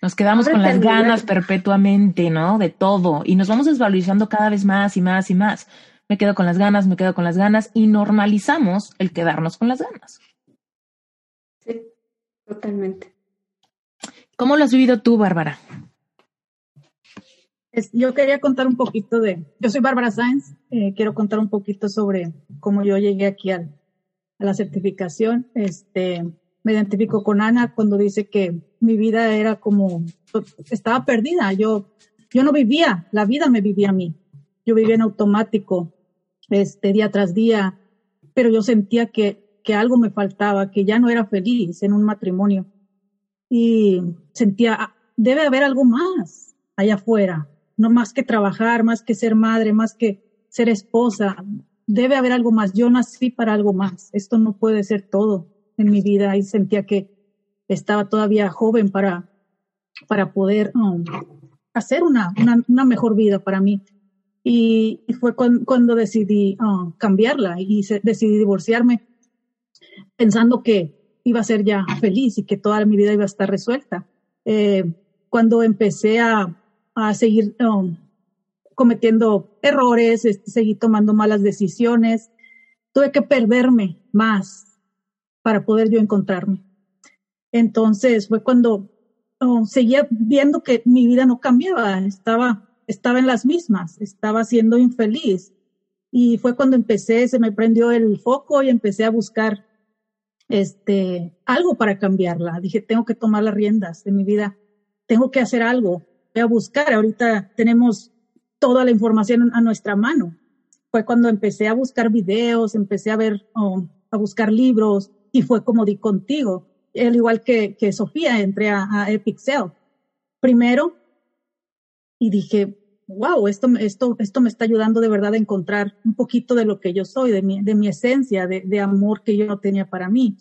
Nos quedamos con las ganas perpetuamente, ¿no? De todo. Y nos vamos desvalorizando cada vez más y más y más. Me quedo con las ganas, me quedo con las ganas y normalizamos el quedarnos con las ganas. Sí, totalmente. ¿Cómo lo has vivido tú, Bárbara? Yo quería contar un poquito de, yo soy Bárbara Sáenz, eh, quiero contar un poquito sobre cómo yo llegué aquí a la certificación. Este, me identifico con Ana cuando dice que mi vida era como, estaba perdida. Yo, yo no vivía, la vida me vivía a mí. Yo vivía en automático, este, día tras día, pero yo sentía que, que algo me faltaba, que ya no era feliz en un matrimonio. Y sentía, ah, debe haber algo más allá afuera, no más que trabajar, más que ser madre, más que ser esposa. Debe haber algo más. Yo nací para algo más. Esto no puede ser todo en mi vida y sentía que estaba todavía joven para, para poder um, hacer una, una, mejor vida para mí. Y, fue cuando, decidí uh, cambiarla y decidí divorciarme pensando que iba a ser ya feliz y que toda mi vida iba a estar resuelta. Eh, cuando empecé a, a seguir um, cometiendo errores, este, seguí tomando malas decisiones. Tuve que perderme más para poder yo encontrarme. Entonces fue cuando um, seguía viendo que mi vida no cambiaba, estaba, estaba en las mismas, estaba siendo infeliz. Y fue cuando empecé, se me prendió el foco y empecé a buscar este, algo para cambiarla. Dije, tengo que tomar las riendas de mi vida, tengo que hacer algo a buscar. Ahorita tenemos toda la información a nuestra mano. Fue cuando empecé a buscar videos, empecé a ver, a buscar libros y fue como di contigo. Al igual que, que Sofía, entré a, a primero y dije, wow, esto, esto, esto me está ayudando de verdad a encontrar un poquito de lo que yo soy, de mi, de mi esencia, de, de amor que yo no tenía para mí.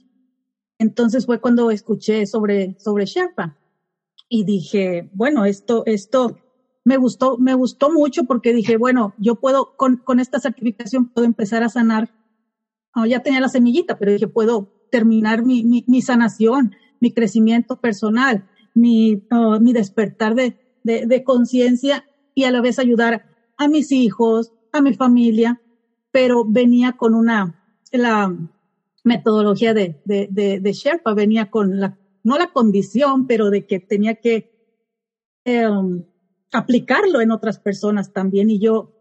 Entonces fue cuando escuché sobre, sobre Sherpa y dije, bueno, esto, esto me gustó, me gustó mucho porque dije, bueno, yo puedo, con, con esta certificación puedo empezar a sanar. Oh, ya tenía la semillita, pero dije, puedo terminar mi, mi, mi sanación, mi crecimiento personal, mi, oh, mi despertar de, de, de conciencia y a la vez ayudar a mis hijos, a mi familia, pero venía con una, la metodología de, de, de, de Sherpa, venía con la no la condición, pero de que tenía que em, aplicarlo en otras personas también. Y yo,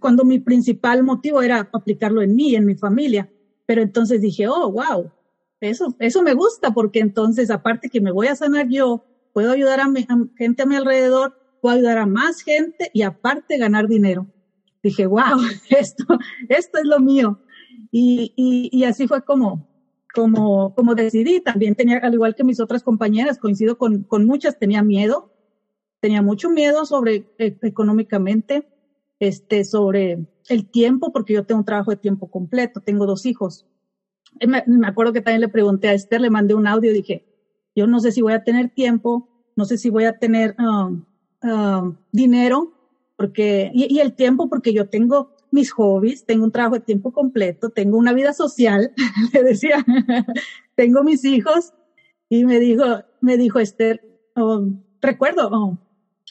cuando mi principal motivo era aplicarlo en mí, en mi familia, pero entonces dije, oh, wow, eso, eso me gusta porque entonces, aparte que me voy a sanar yo, puedo ayudar a, mi, gente a mi alrededor, puedo ayudar a más gente y aparte ganar dinero. Dije, wow, esto, esto es lo mío. Y, así fue como, como, como decidí, también tenía, al igual que mis otras compañeras, coincido con, con muchas, tenía miedo, tenía mucho miedo sobre eh, económicamente, este, sobre el tiempo, porque yo tengo un trabajo de tiempo completo, tengo dos hijos. Me, me, acuerdo que también le pregunté a Esther, le mandé un audio dije, yo no sé si voy a tener tiempo, no sé si voy a tener um, dinero, porque, y, el tiempo, porque yo tengo mis hobbies, tengo un trabajo de tiempo completo, tengo una vida social, le decía, tengo mis hijos y me dijo, me dijo Esther, oh, recuerdo oh,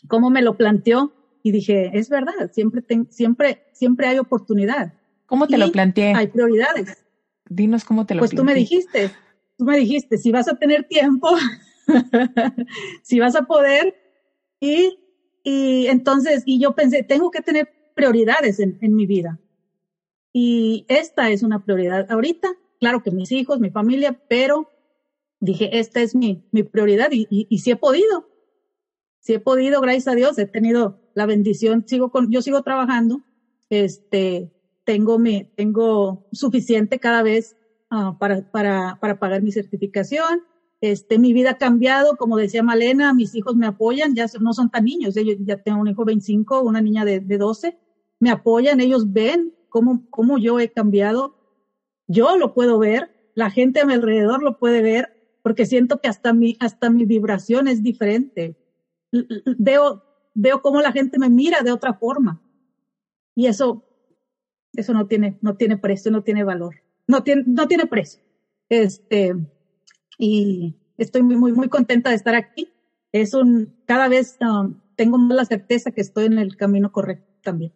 cómo me lo planteó y dije, es verdad, siempre, siempre, siempre hay oportunidad. ¿Cómo te lo planteé? Hay prioridades. Dinos cómo te lo Pues tú me dijiste, tú me dijiste, si vas a tener tiempo, si vas a poder y, y entonces, y yo pensé, tengo que tener prioridades en, mi vida. Y esta es una prioridad ahorita. Claro que mis hijos, mi familia, pero dije, esta es mi, mi prioridad y, y, y si he podido. Si he podido, gracias a Dios, he tenido la bendición, sigo con, yo sigo trabajando, este, tengo mi, tengo suficiente cada vez uh, para, para, para pagar mi certificación. Este, mi vida ha cambiado, como decía Malena, mis hijos me apoyan, ya no son tan niños, ellos ya tengo un hijo 25, una niña de, de 12, me apoyan, ellos ven cómo, cómo yo he cambiado. Yo lo puedo ver, la gente a mi alrededor lo puede ver, porque siento que hasta mi, hasta mi vibración es diferente. Veo, veo cómo la gente me mira de otra forma. Y eso, eso no tiene, no tiene precio, no tiene valor. No tiene, no tiene precio. Este, y estoy muy, muy, muy contenta de estar aquí. Es un, cada vez um, tengo más la certeza que estoy en el camino correcto también.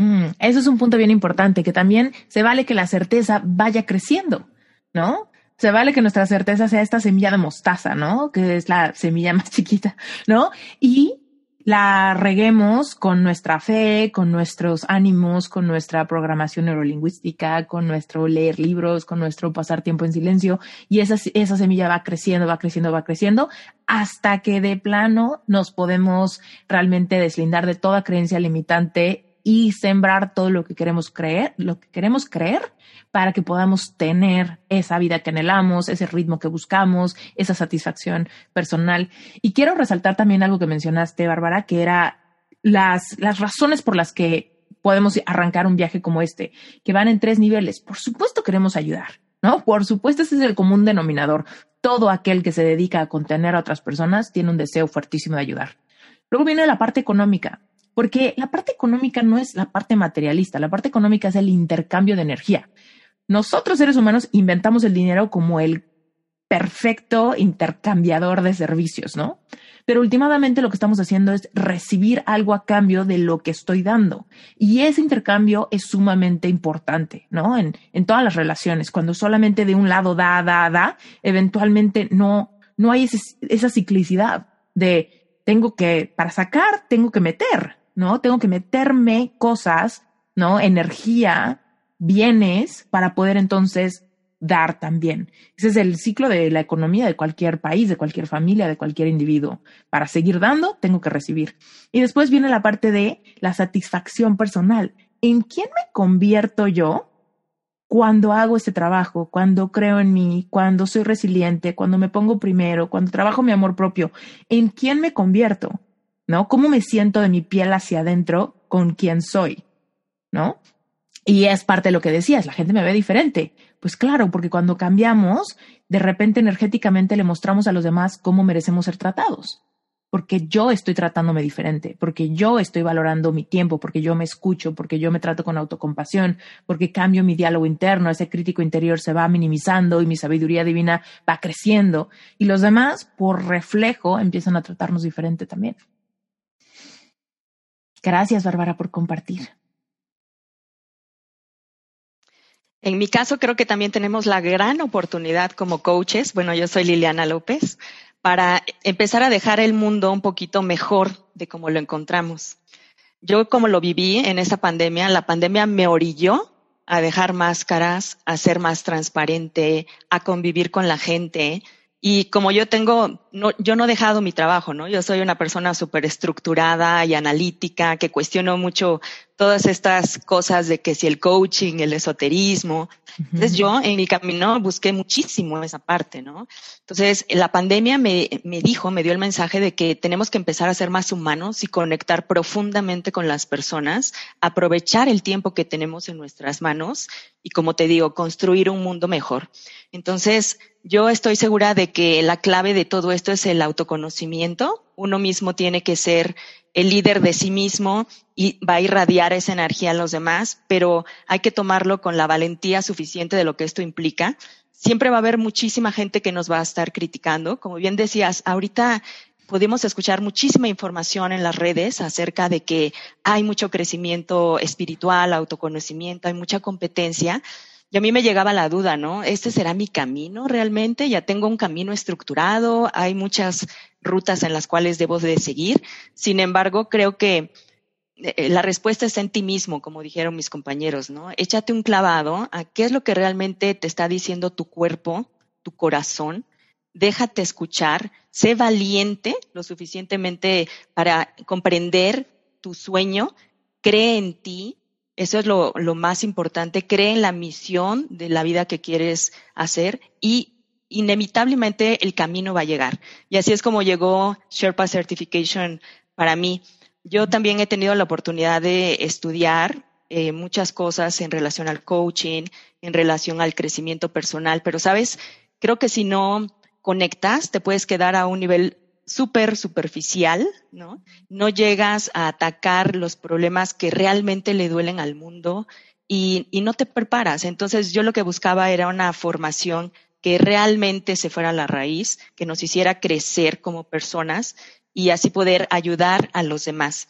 Mm, eso es un punto bien importante, que también se vale que la certeza vaya creciendo, ¿no? Se vale que nuestra certeza sea esta semilla de mostaza, ¿no? Que es la semilla más chiquita, ¿no? Y la reguemos con nuestra fe, con nuestros ánimos, con nuestra programación neurolingüística, con nuestro leer libros, con nuestro pasar tiempo en silencio y esa, esa semilla va creciendo, va creciendo, va creciendo hasta que de plano nos podemos realmente deslindar de toda creencia limitante y sembrar todo lo que queremos creer, lo que queremos creer para que podamos tener esa vida que anhelamos, ese ritmo que buscamos, esa satisfacción personal. Y quiero resaltar también algo que mencionaste, Bárbara, que era las, las razones por las que podemos arrancar un viaje como este, que van en tres niveles. Por supuesto queremos ayudar, ¿no? Por supuesto ese es el común denominador. Todo aquel que se dedica a contener a otras personas tiene un deseo fuertísimo de ayudar. Luego viene la parte económica, porque la parte económica no es la parte materialista, la parte económica es el intercambio de energía. Nosotros seres humanos inventamos el dinero como el perfecto intercambiador de servicios, ¿no? Pero últimamente lo que estamos haciendo es recibir algo a cambio de lo que estoy dando. Y ese intercambio es sumamente importante, ¿no? En, en todas las relaciones. Cuando solamente de un lado da, da, da, eventualmente no, no hay esa ciclicidad de tengo que, para sacar, tengo que meter, ¿no? Tengo que meterme cosas, ¿no? Energía bienes para poder entonces dar también. Ese es el ciclo de la economía de cualquier país, de cualquier familia, de cualquier individuo. Para seguir dando, tengo que recibir. Y después viene la parte de la satisfacción personal. ¿En quién me convierto yo cuando hago este trabajo, cuando creo en mí, cuando soy resiliente, cuando me pongo primero, cuando trabajo mi amor propio? ¿En quién me convierto? ¿No? ¿Cómo me siento de mi piel hacia adentro con quién soy? ¿No? Y es parte de lo que decías, la gente me ve diferente. Pues claro, porque cuando cambiamos, de repente energéticamente le mostramos a los demás cómo merecemos ser tratados. Porque yo estoy tratándome diferente, porque yo estoy valorando mi tiempo, porque yo me escucho, porque yo me trato con autocompasión, porque cambio mi diálogo interno, ese crítico interior se va minimizando y mi sabiduría divina va creciendo. Y los demás, por reflejo, empiezan a tratarnos diferente también. Gracias, Bárbara, por compartir. En mi caso, creo que también tenemos la gran oportunidad como coaches, bueno, yo soy Liliana López, para empezar a dejar el mundo un poquito mejor de como lo encontramos. Yo como lo viví en esa pandemia, la pandemia me orilló a dejar máscaras, a ser más transparente, a convivir con la gente, y como yo tengo, no, yo no he dejado mi trabajo, ¿no? Yo soy una persona súper estructurada y analítica que cuestiono mucho todas estas cosas de que si el coaching, el esoterismo. Entonces yo en mi camino busqué muchísimo esa parte, ¿no? Entonces la pandemia me, me dijo, me dio el mensaje de que tenemos que empezar a ser más humanos y conectar profundamente con las personas, aprovechar el tiempo que tenemos en nuestras manos y como te digo, construir un mundo mejor. Entonces, yo estoy segura de que la clave de todo esto es el autoconocimiento. Uno mismo tiene que ser el líder de sí mismo y va a irradiar esa energía a los demás, pero hay que tomarlo con la valentía suficiente de lo que esto implica. Siempre va a haber muchísima gente que nos va a estar criticando. Como bien decías, ahorita podemos escuchar muchísima información en las redes acerca de que hay mucho crecimiento espiritual, autoconocimiento, hay mucha competencia. Y a mí me llegaba la duda, ¿no? ¿Este será mi camino realmente? Ya tengo un camino estructurado, hay muchas rutas en las cuales debo de seguir. Sin embargo, creo que eh, la respuesta está en ti mismo, como dijeron mis compañeros, ¿no? Échate un clavado a qué es lo que realmente te está diciendo tu cuerpo, tu corazón. Déjate escuchar, sé valiente lo suficientemente para comprender tu sueño, cree en ti, eso es lo, más importante. Cree en la misión de la vida que quieres hacer y inevitablemente el camino va a llegar. Y así es como llegó Sherpa Certification para mí. Yo también he tenido la oportunidad de estudiar eh, muchas cosas en relación al coaching, en relación al crecimiento personal, pero sabes, creo que si no conectas, te puedes quedar a un nivel súper superficial, ¿no? No llegas a atacar los problemas que realmente le duelen al mundo y, y, no te preparas. Entonces yo lo que buscaba era una formación que realmente se fuera a la raíz, que nos hiciera crecer como personas y así poder ayudar a los demás.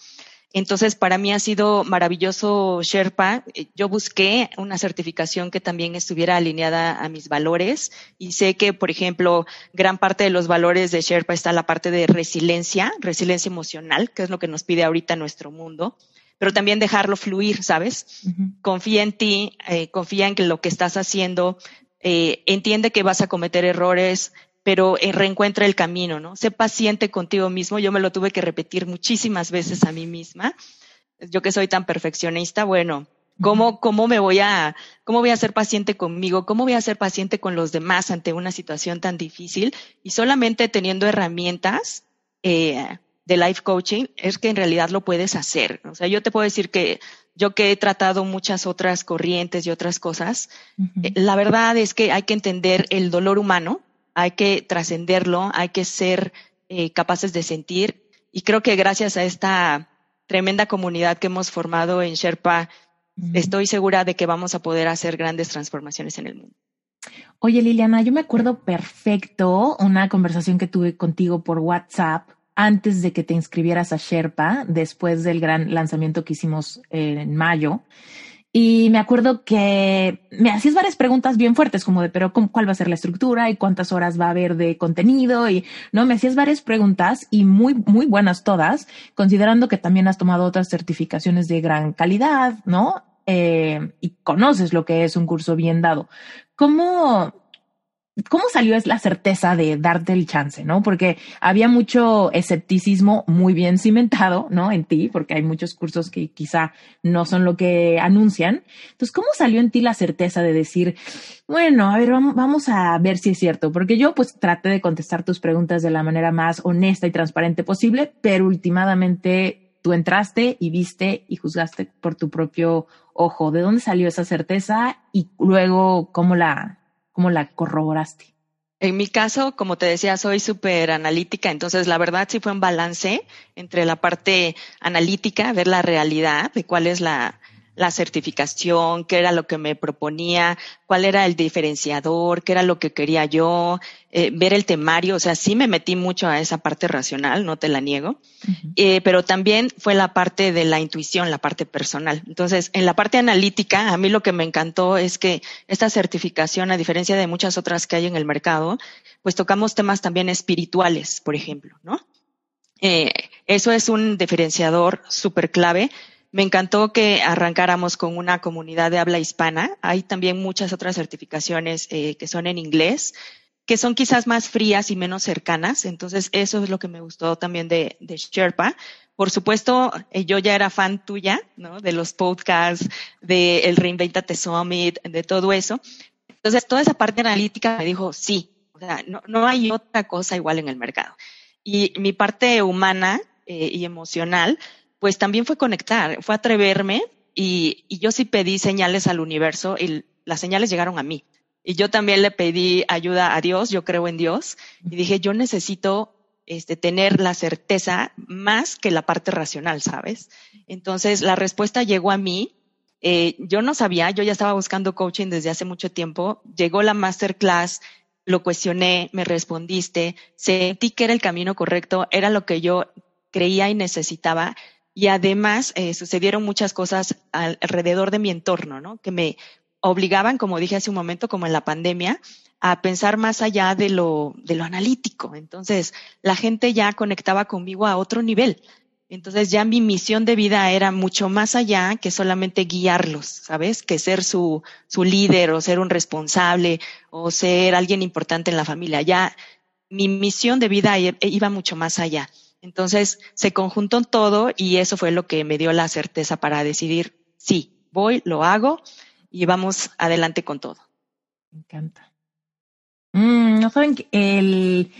Entonces, para mí ha sido maravilloso Sherpa. Yo busqué una certificación que también estuviera alineada a mis valores y sé que, por ejemplo, gran parte de los valores de Sherpa está la parte de resiliencia, resiliencia emocional, que es lo que nos pide ahorita nuestro mundo, pero también dejarlo fluir, ¿sabes? Confía en ti, eh, confía en que lo que estás haciendo, eh, entiende que vas a cometer errores, pero eh, reencuentra el camino, ¿no? Sé paciente contigo mismo. Yo me lo tuve que repetir muchísimas veces a mí misma. Yo que soy tan perfeccionista, bueno, ¿cómo, cómo me voy a, cómo voy a ser paciente conmigo? ¿Cómo voy a ser paciente con los demás ante una situación tan difícil? Y solamente teniendo herramientas eh, de life coaching es que en realidad lo puedes hacer. O sea, yo te puedo decir que yo que he tratado muchas otras corrientes y otras cosas, eh, la verdad es que hay que entender el dolor humano, hay que trascenderlo, hay que ser eh, capaces de sentir. Y creo que gracias a esta tremenda comunidad que hemos formado en Sherpa, estoy segura de que vamos a poder hacer grandes transformaciones en el mundo. Oye, Liliana, yo me acuerdo perfecto una conversación que tuve contigo por WhatsApp antes de que te inscribieras a Sherpa, después del gran lanzamiento que hicimos en mayo. Y me acuerdo que me hacías varias preguntas bien fuertes, como de, pero ¿cuál va a ser la estructura y cuántas horas va a haber de contenido? Y no, me hacías varias preguntas y muy, muy buenas todas, considerando que también has tomado otras certificaciones de gran calidad, ¿no? Eh, y conoces lo que es un curso bien dado. ¿Cómo, ¿Cómo salió es la certeza de darte el chance, no? Porque había mucho escepticismo muy bien cimentado, ¿no? En ti, porque hay muchos cursos que quizá no son lo que anuncian. Entonces, ¿cómo salió en ti la certeza de decir, bueno, a ver, vamos a ver si es cierto? Porque yo pues traté de contestar tus preguntas de la manera más honesta y transparente posible, pero últimamente tú entraste y viste y juzgaste por tu propio ojo. ¿De dónde salió esa certeza y luego cómo la ¿Cómo la corroboraste? En mi caso, como te decía, soy súper analítica, entonces la verdad sí fue un balance entre la parte analítica, ver la realidad de cuál es la, la certificación, qué era lo que me proponía, cuál era el diferenciador, qué era lo que quería yo, eh, ver el temario, o sea, sí me metí mucho a esa parte racional, no te la niego, eh, pero también fue la parte de la intuición, la parte personal. Entonces, en la parte analítica, a mí lo que me encantó es que esta certificación, a diferencia de muchas otras que hay en el mercado, pues tocamos temas también espirituales, por ejemplo, ¿no? Eh, eso es un diferenciador súper clave me encantó que arrancáramos con una comunidad de habla hispana. Hay también muchas otras certificaciones eh, que son en inglés, que son quizás más frías y menos cercanas. Entonces, eso es lo que me gustó también de, de Sherpa. Por supuesto, eh, yo ya era fan tuya, ¿no? De los podcasts, del el Reinventate Summit, de todo eso. Entonces, toda esa parte analítica me dijo, sí, o sea, no, no hay otra cosa igual en el mercado. Y mi parte humana eh, y emocional, pues también fue conectar, fue atreverme y, yo sí pedí señales al universo y las señales llegaron a mí. Y yo también le pedí ayuda a Dios, yo creo en Dios, y dije, yo necesito este, tener la certeza más que la parte racional, ¿sabes? Entonces la respuesta llegó a mí. Eh, yo no sabía, yo ya estaba buscando coaching desde hace mucho tiempo. Llegó la masterclass, lo cuestioné, me respondiste, sentí que era el camino correcto, era lo que yo creía y necesitaba y además eh, sucedieron muchas cosas alrededor de mi entorno, ¿no? Que me obligaban, como dije hace un momento, como en la pandemia, a pensar más allá de lo, de lo analítico. Entonces, la gente ya conectaba conmigo a otro nivel. Entonces, ya mi misión de vida era mucho más allá que solamente guiarlos, ¿sabes? Que ser su, su líder o ser un responsable o ser alguien importante en la familia. Ya mi misión de vida iba mucho más allá. Entonces se conjuntó todo y eso fue lo que me dio la certeza para decidir, sí, voy, lo hago y vamos adelante con todo. Me encanta. Mm, no saben que el,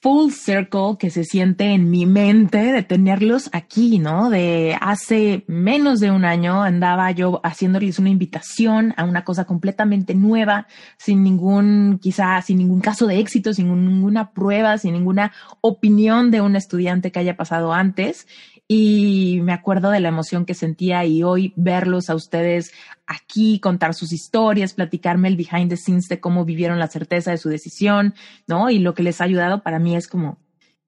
full circle que se siente en mi mente de tenerlos aquí, ¿no? De hace menos de un año andaba yo haciéndoles una invitación a una cosa completamente nueva, sin ningún, quizá, sin ningún caso de éxito, sin ninguna prueba, sin ninguna opinión de un estudiante que haya pasado antes y me acuerdo de la emoción que sentía y hoy verlos a ustedes aquí, contar sus historias, platicarme el behind the scenes de cómo vivieron la certeza de su decisión, ¿no? Y lo que les ha ayudado para mí es como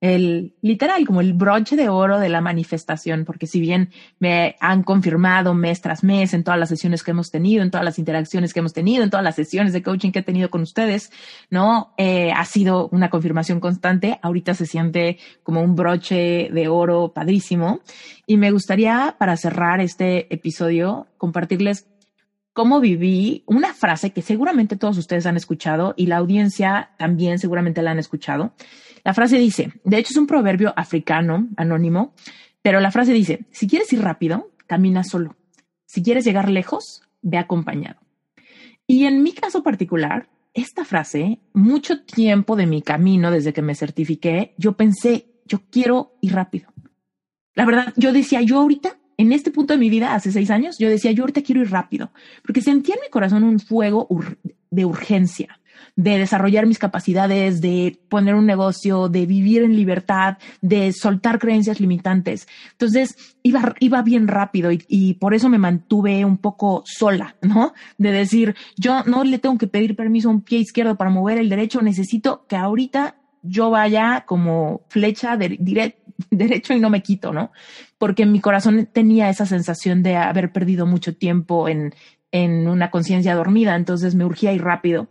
el literal, como el broche de oro de la manifestación, porque si bien me han confirmado mes tras mes en todas las sesiones que hemos tenido, en todas las interacciones que hemos tenido, en todas las sesiones de coaching que he tenido con ustedes, ¿no? Eh, ha sido una confirmación constante. Ahorita se siente como un broche de oro padrísimo. Y me gustaría, para cerrar este episodio, compartirles cómo viví una frase que seguramente todos ustedes han escuchado y la audiencia también seguramente la han escuchado la frase dice, de hecho es un proverbio africano, anónimo, pero la frase dice, si quieres ir rápido, camina solo. Si quieres llegar lejos, ve acompañado. Y en mi caso particular, esta frase, mucho tiempo de mi camino desde que me certifiqué, yo pensé, yo quiero ir rápido. La verdad, yo decía, yo ahorita, en este punto de mi vida, hace seis años, yo decía, yo ahorita quiero ir rápido, porque sentía en mi corazón un fuego de urgencia de desarrollar mis capacidades, de poner un negocio, de vivir en libertad, de soltar creencias limitantes. Entonces, iba, iba bien rápido y, y, por eso me mantuve un poco sola, ¿no? De decir, yo no le tengo que pedir permiso a un pie izquierdo para mover el derecho, necesito que ahorita yo vaya como flecha de, derecho y no me quito, ¿no? Porque mi corazón tenía esa sensación de haber perdido mucho tiempo en, en una conciencia dormida, entonces me urgía ir rápido.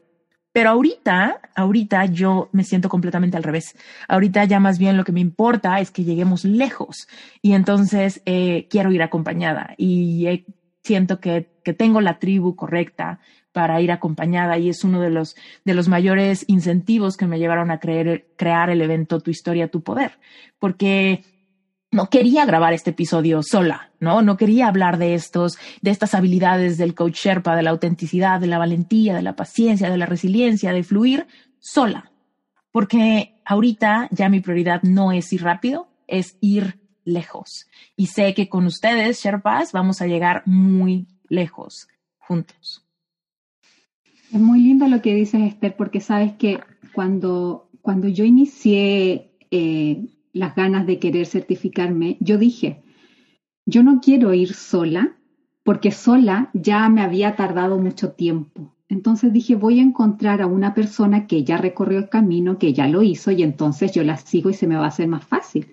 Pero ahorita, ahorita yo me siento completamente al revés. Ahorita ya más bien lo que me importa es que lleguemos lejos y entonces eh, quiero ir acompañada y eh, siento que, que tengo la tribu correcta para ir acompañada y es uno de los, de los mayores incentivos que me llevaron a creer, crear el evento Tu historia, tu poder, porque no quería grabar este episodio sola, ¿no? No quería hablar de estos, de estas habilidades del coach Sherpa, de la autenticidad, de la valentía, de la paciencia, de la resiliencia, de fluir sola. Porque ahorita ya mi prioridad no es ir rápido, es ir lejos. Y sé que con ustedes, Sherpas, vamos a llegar muy lejos juntos. Es muy lindo lo que dices, Esther, porque sabes que cuando, cuando yo inicié eh, las ganas de querer certificarme, yo dije, yo no quiero ir sola porque sola ya me había tardado mucho tiempo. Entonces dije, voy a encontrar a una persona que ya recorrió el camino, que ya lo hizo y entonces yo la sigo y se me va a hacer más fácil.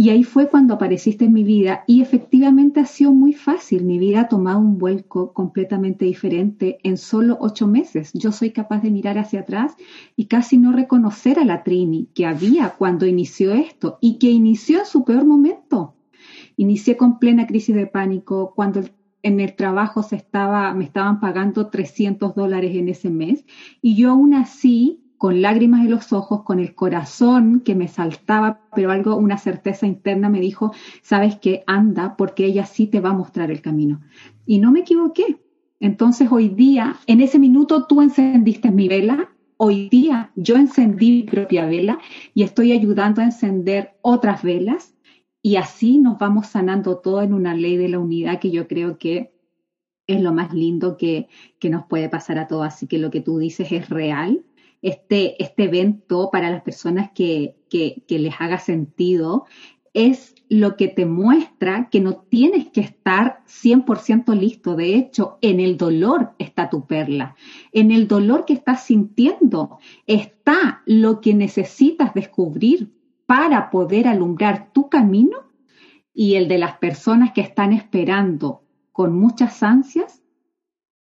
Y ahí fue cuando apareciste en mi vida y efectivamente ha sido muy fácil. Mi vida ha tomado un vuelco completamente diferente en solo ocho meses. Yo soy capaz de mirar hacia atrás y casi no reconocer a la Trini que había cuando inició esto y que inició en su peor momento. Inicié con plena crisis de pánico cuando en el trabajo se estaba, me estaban pagando 300 dólares en ese mes y yo aún así con lágrimas en los ojos, con el corazón que me saltaba, pero algo, una certeza interna me dijo, sabes que anda porque ella sí te va a mostrar el camino. Y no me equivoqué. Entonces hoy día, en ese minuto tú encendiste mi vela, hoy día yo encendí mi propia vela y estoy ayudando a encender otras velas y así nos vamos sanando todo en una ley de la unidad que yo creo que es lo más lindo que, que nos puede pasar a todos. Así que lo que tú dices es real este, este evento para las personas que, que, les haga sentido es lo que te muestra que no tienes que estar 100% listo. De hecho, en el dolor está tu perla. En el dolor que estás sintiendo está lo que necesitas descubrir para poder alumbrar tu camino y el de las personas que están esperando con muchas ansias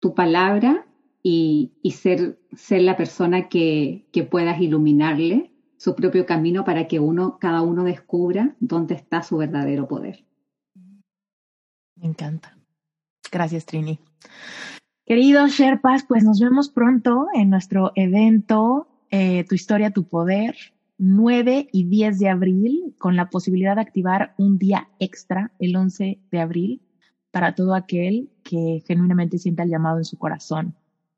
tu palabra y, ser, ser la persona que, que puedas iluminarle su propio camino para que uno, cada uno descubra dónde está su verdadero poder. Me encanta. Gracias, Trini. Queridos Sherpas, pues nos vemos pronto en nuestro evento eh, Tu historia, tu poder, 9 y 10 de abril, con la posibilidad de activar un día extra el 11 de abril para todo aquel que genuinamente sienta el llamado en su corazón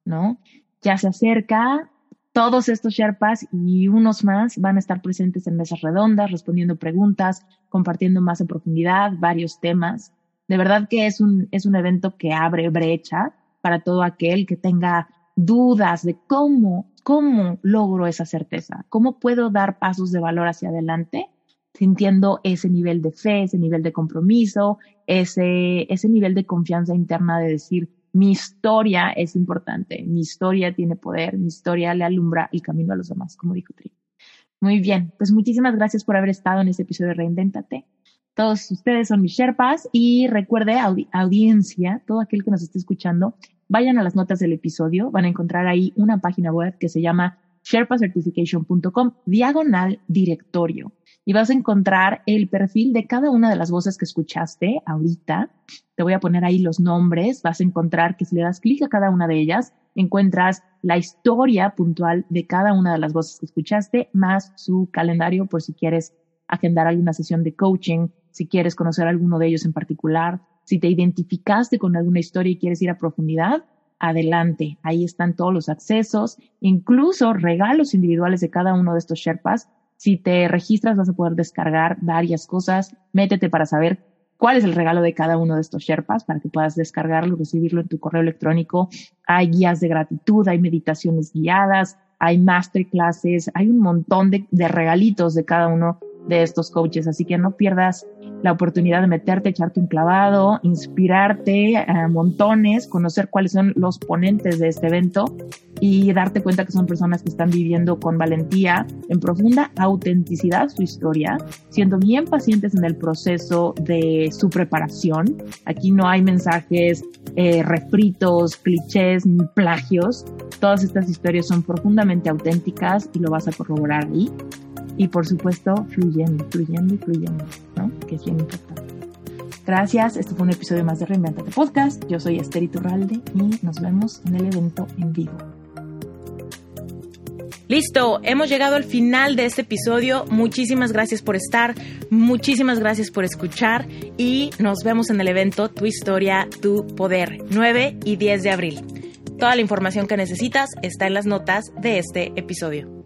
¿no? Ya se acerca, todos estos Sherpas y unos más van a estar presentes en mesas redondas, respondiendo preguntas, compartiendo más en profundidad varios temas. De verdad que es un, es un evento que abre brecha para todo aquel que tenga dudas de cómo, cómo logro esa certeza, cómo puedo dar pasos de valor hacia adelante sintiendo ese nivel de fe, ese nivel de compromiso, ese, ese nivel de confianza interna de decir, mi historia es importante, mi historia tiene poder, mi historia le alumbra el camino a los demás, como dijo Tri. Muy bien, pues muchísimas gracias por haber estado en este episodio de Reinvéntate. Todos ustedes son mis Sherpas y recuerde, audiencia, todo aquel que nos esté escuchando, vayan a las notas del episodio, van a encontrar ahí una página web que se llama sherpacertification.com diagonal directorio y vas a encontrar el perfil de cada una de las voces que escuchaste ahorita. Te voy a poner ahí los nombres, vas a encontrar que si le das clic a cada una de ellas, encuentras la historia puntual de cada una de las voces que escuchaste, más su calendario por si quieres agendar alguna sesión de coaching, si quieres conocer a alguno de ellos en particular, si te identificaste con alguna historia y quieres ir a profundidad, adelante. Ahí están todos los accesos, incluso regalos individuales de cada uno de estos Sherpas. Si te registras vas a poder descargar varias cosas. Métete para saber cuál es el regalo de cada uno de estos Sherpas para que puedas descargarlo, recibirlo en tu correo electrónico. Hay guías de gratitud, hay meditaciones guiadas, hay masterclasses, hay un montón de, de regalitos de cada uno de estos coaches. Así que no pierdas la oportunidad de meterte, echarte un clavado, inspirarte a montones, conocer cuáles son los ponentes de este evento y darte cuenta que son personas que están viviendo con valentía, en profunda autenticidad su historia, siendo bien pacientes en el proceso de su preparación. Aquí no hay mensajes eh, refritos, clichés plagios. Todas estas historias son profundamente auténticas y lo vas a corroborar ahí y por supuesto fluyendo, fluyendo y fluyendo, ¿no? Que es bien importante. Gracias, este fue un episodio más de Reinventate Podcast. Yo soy Esther Iturralde y nos vemos en el evento en vivo. Listo, hemos llegado al final de este episodio. Muchísimas gracias por estar, muchísimas gracias por escuchar y nos vemos en el evento Tu historia, tu poder, 9 y 10 de abril. Toda la información que necesitas está en las notas de este episodio.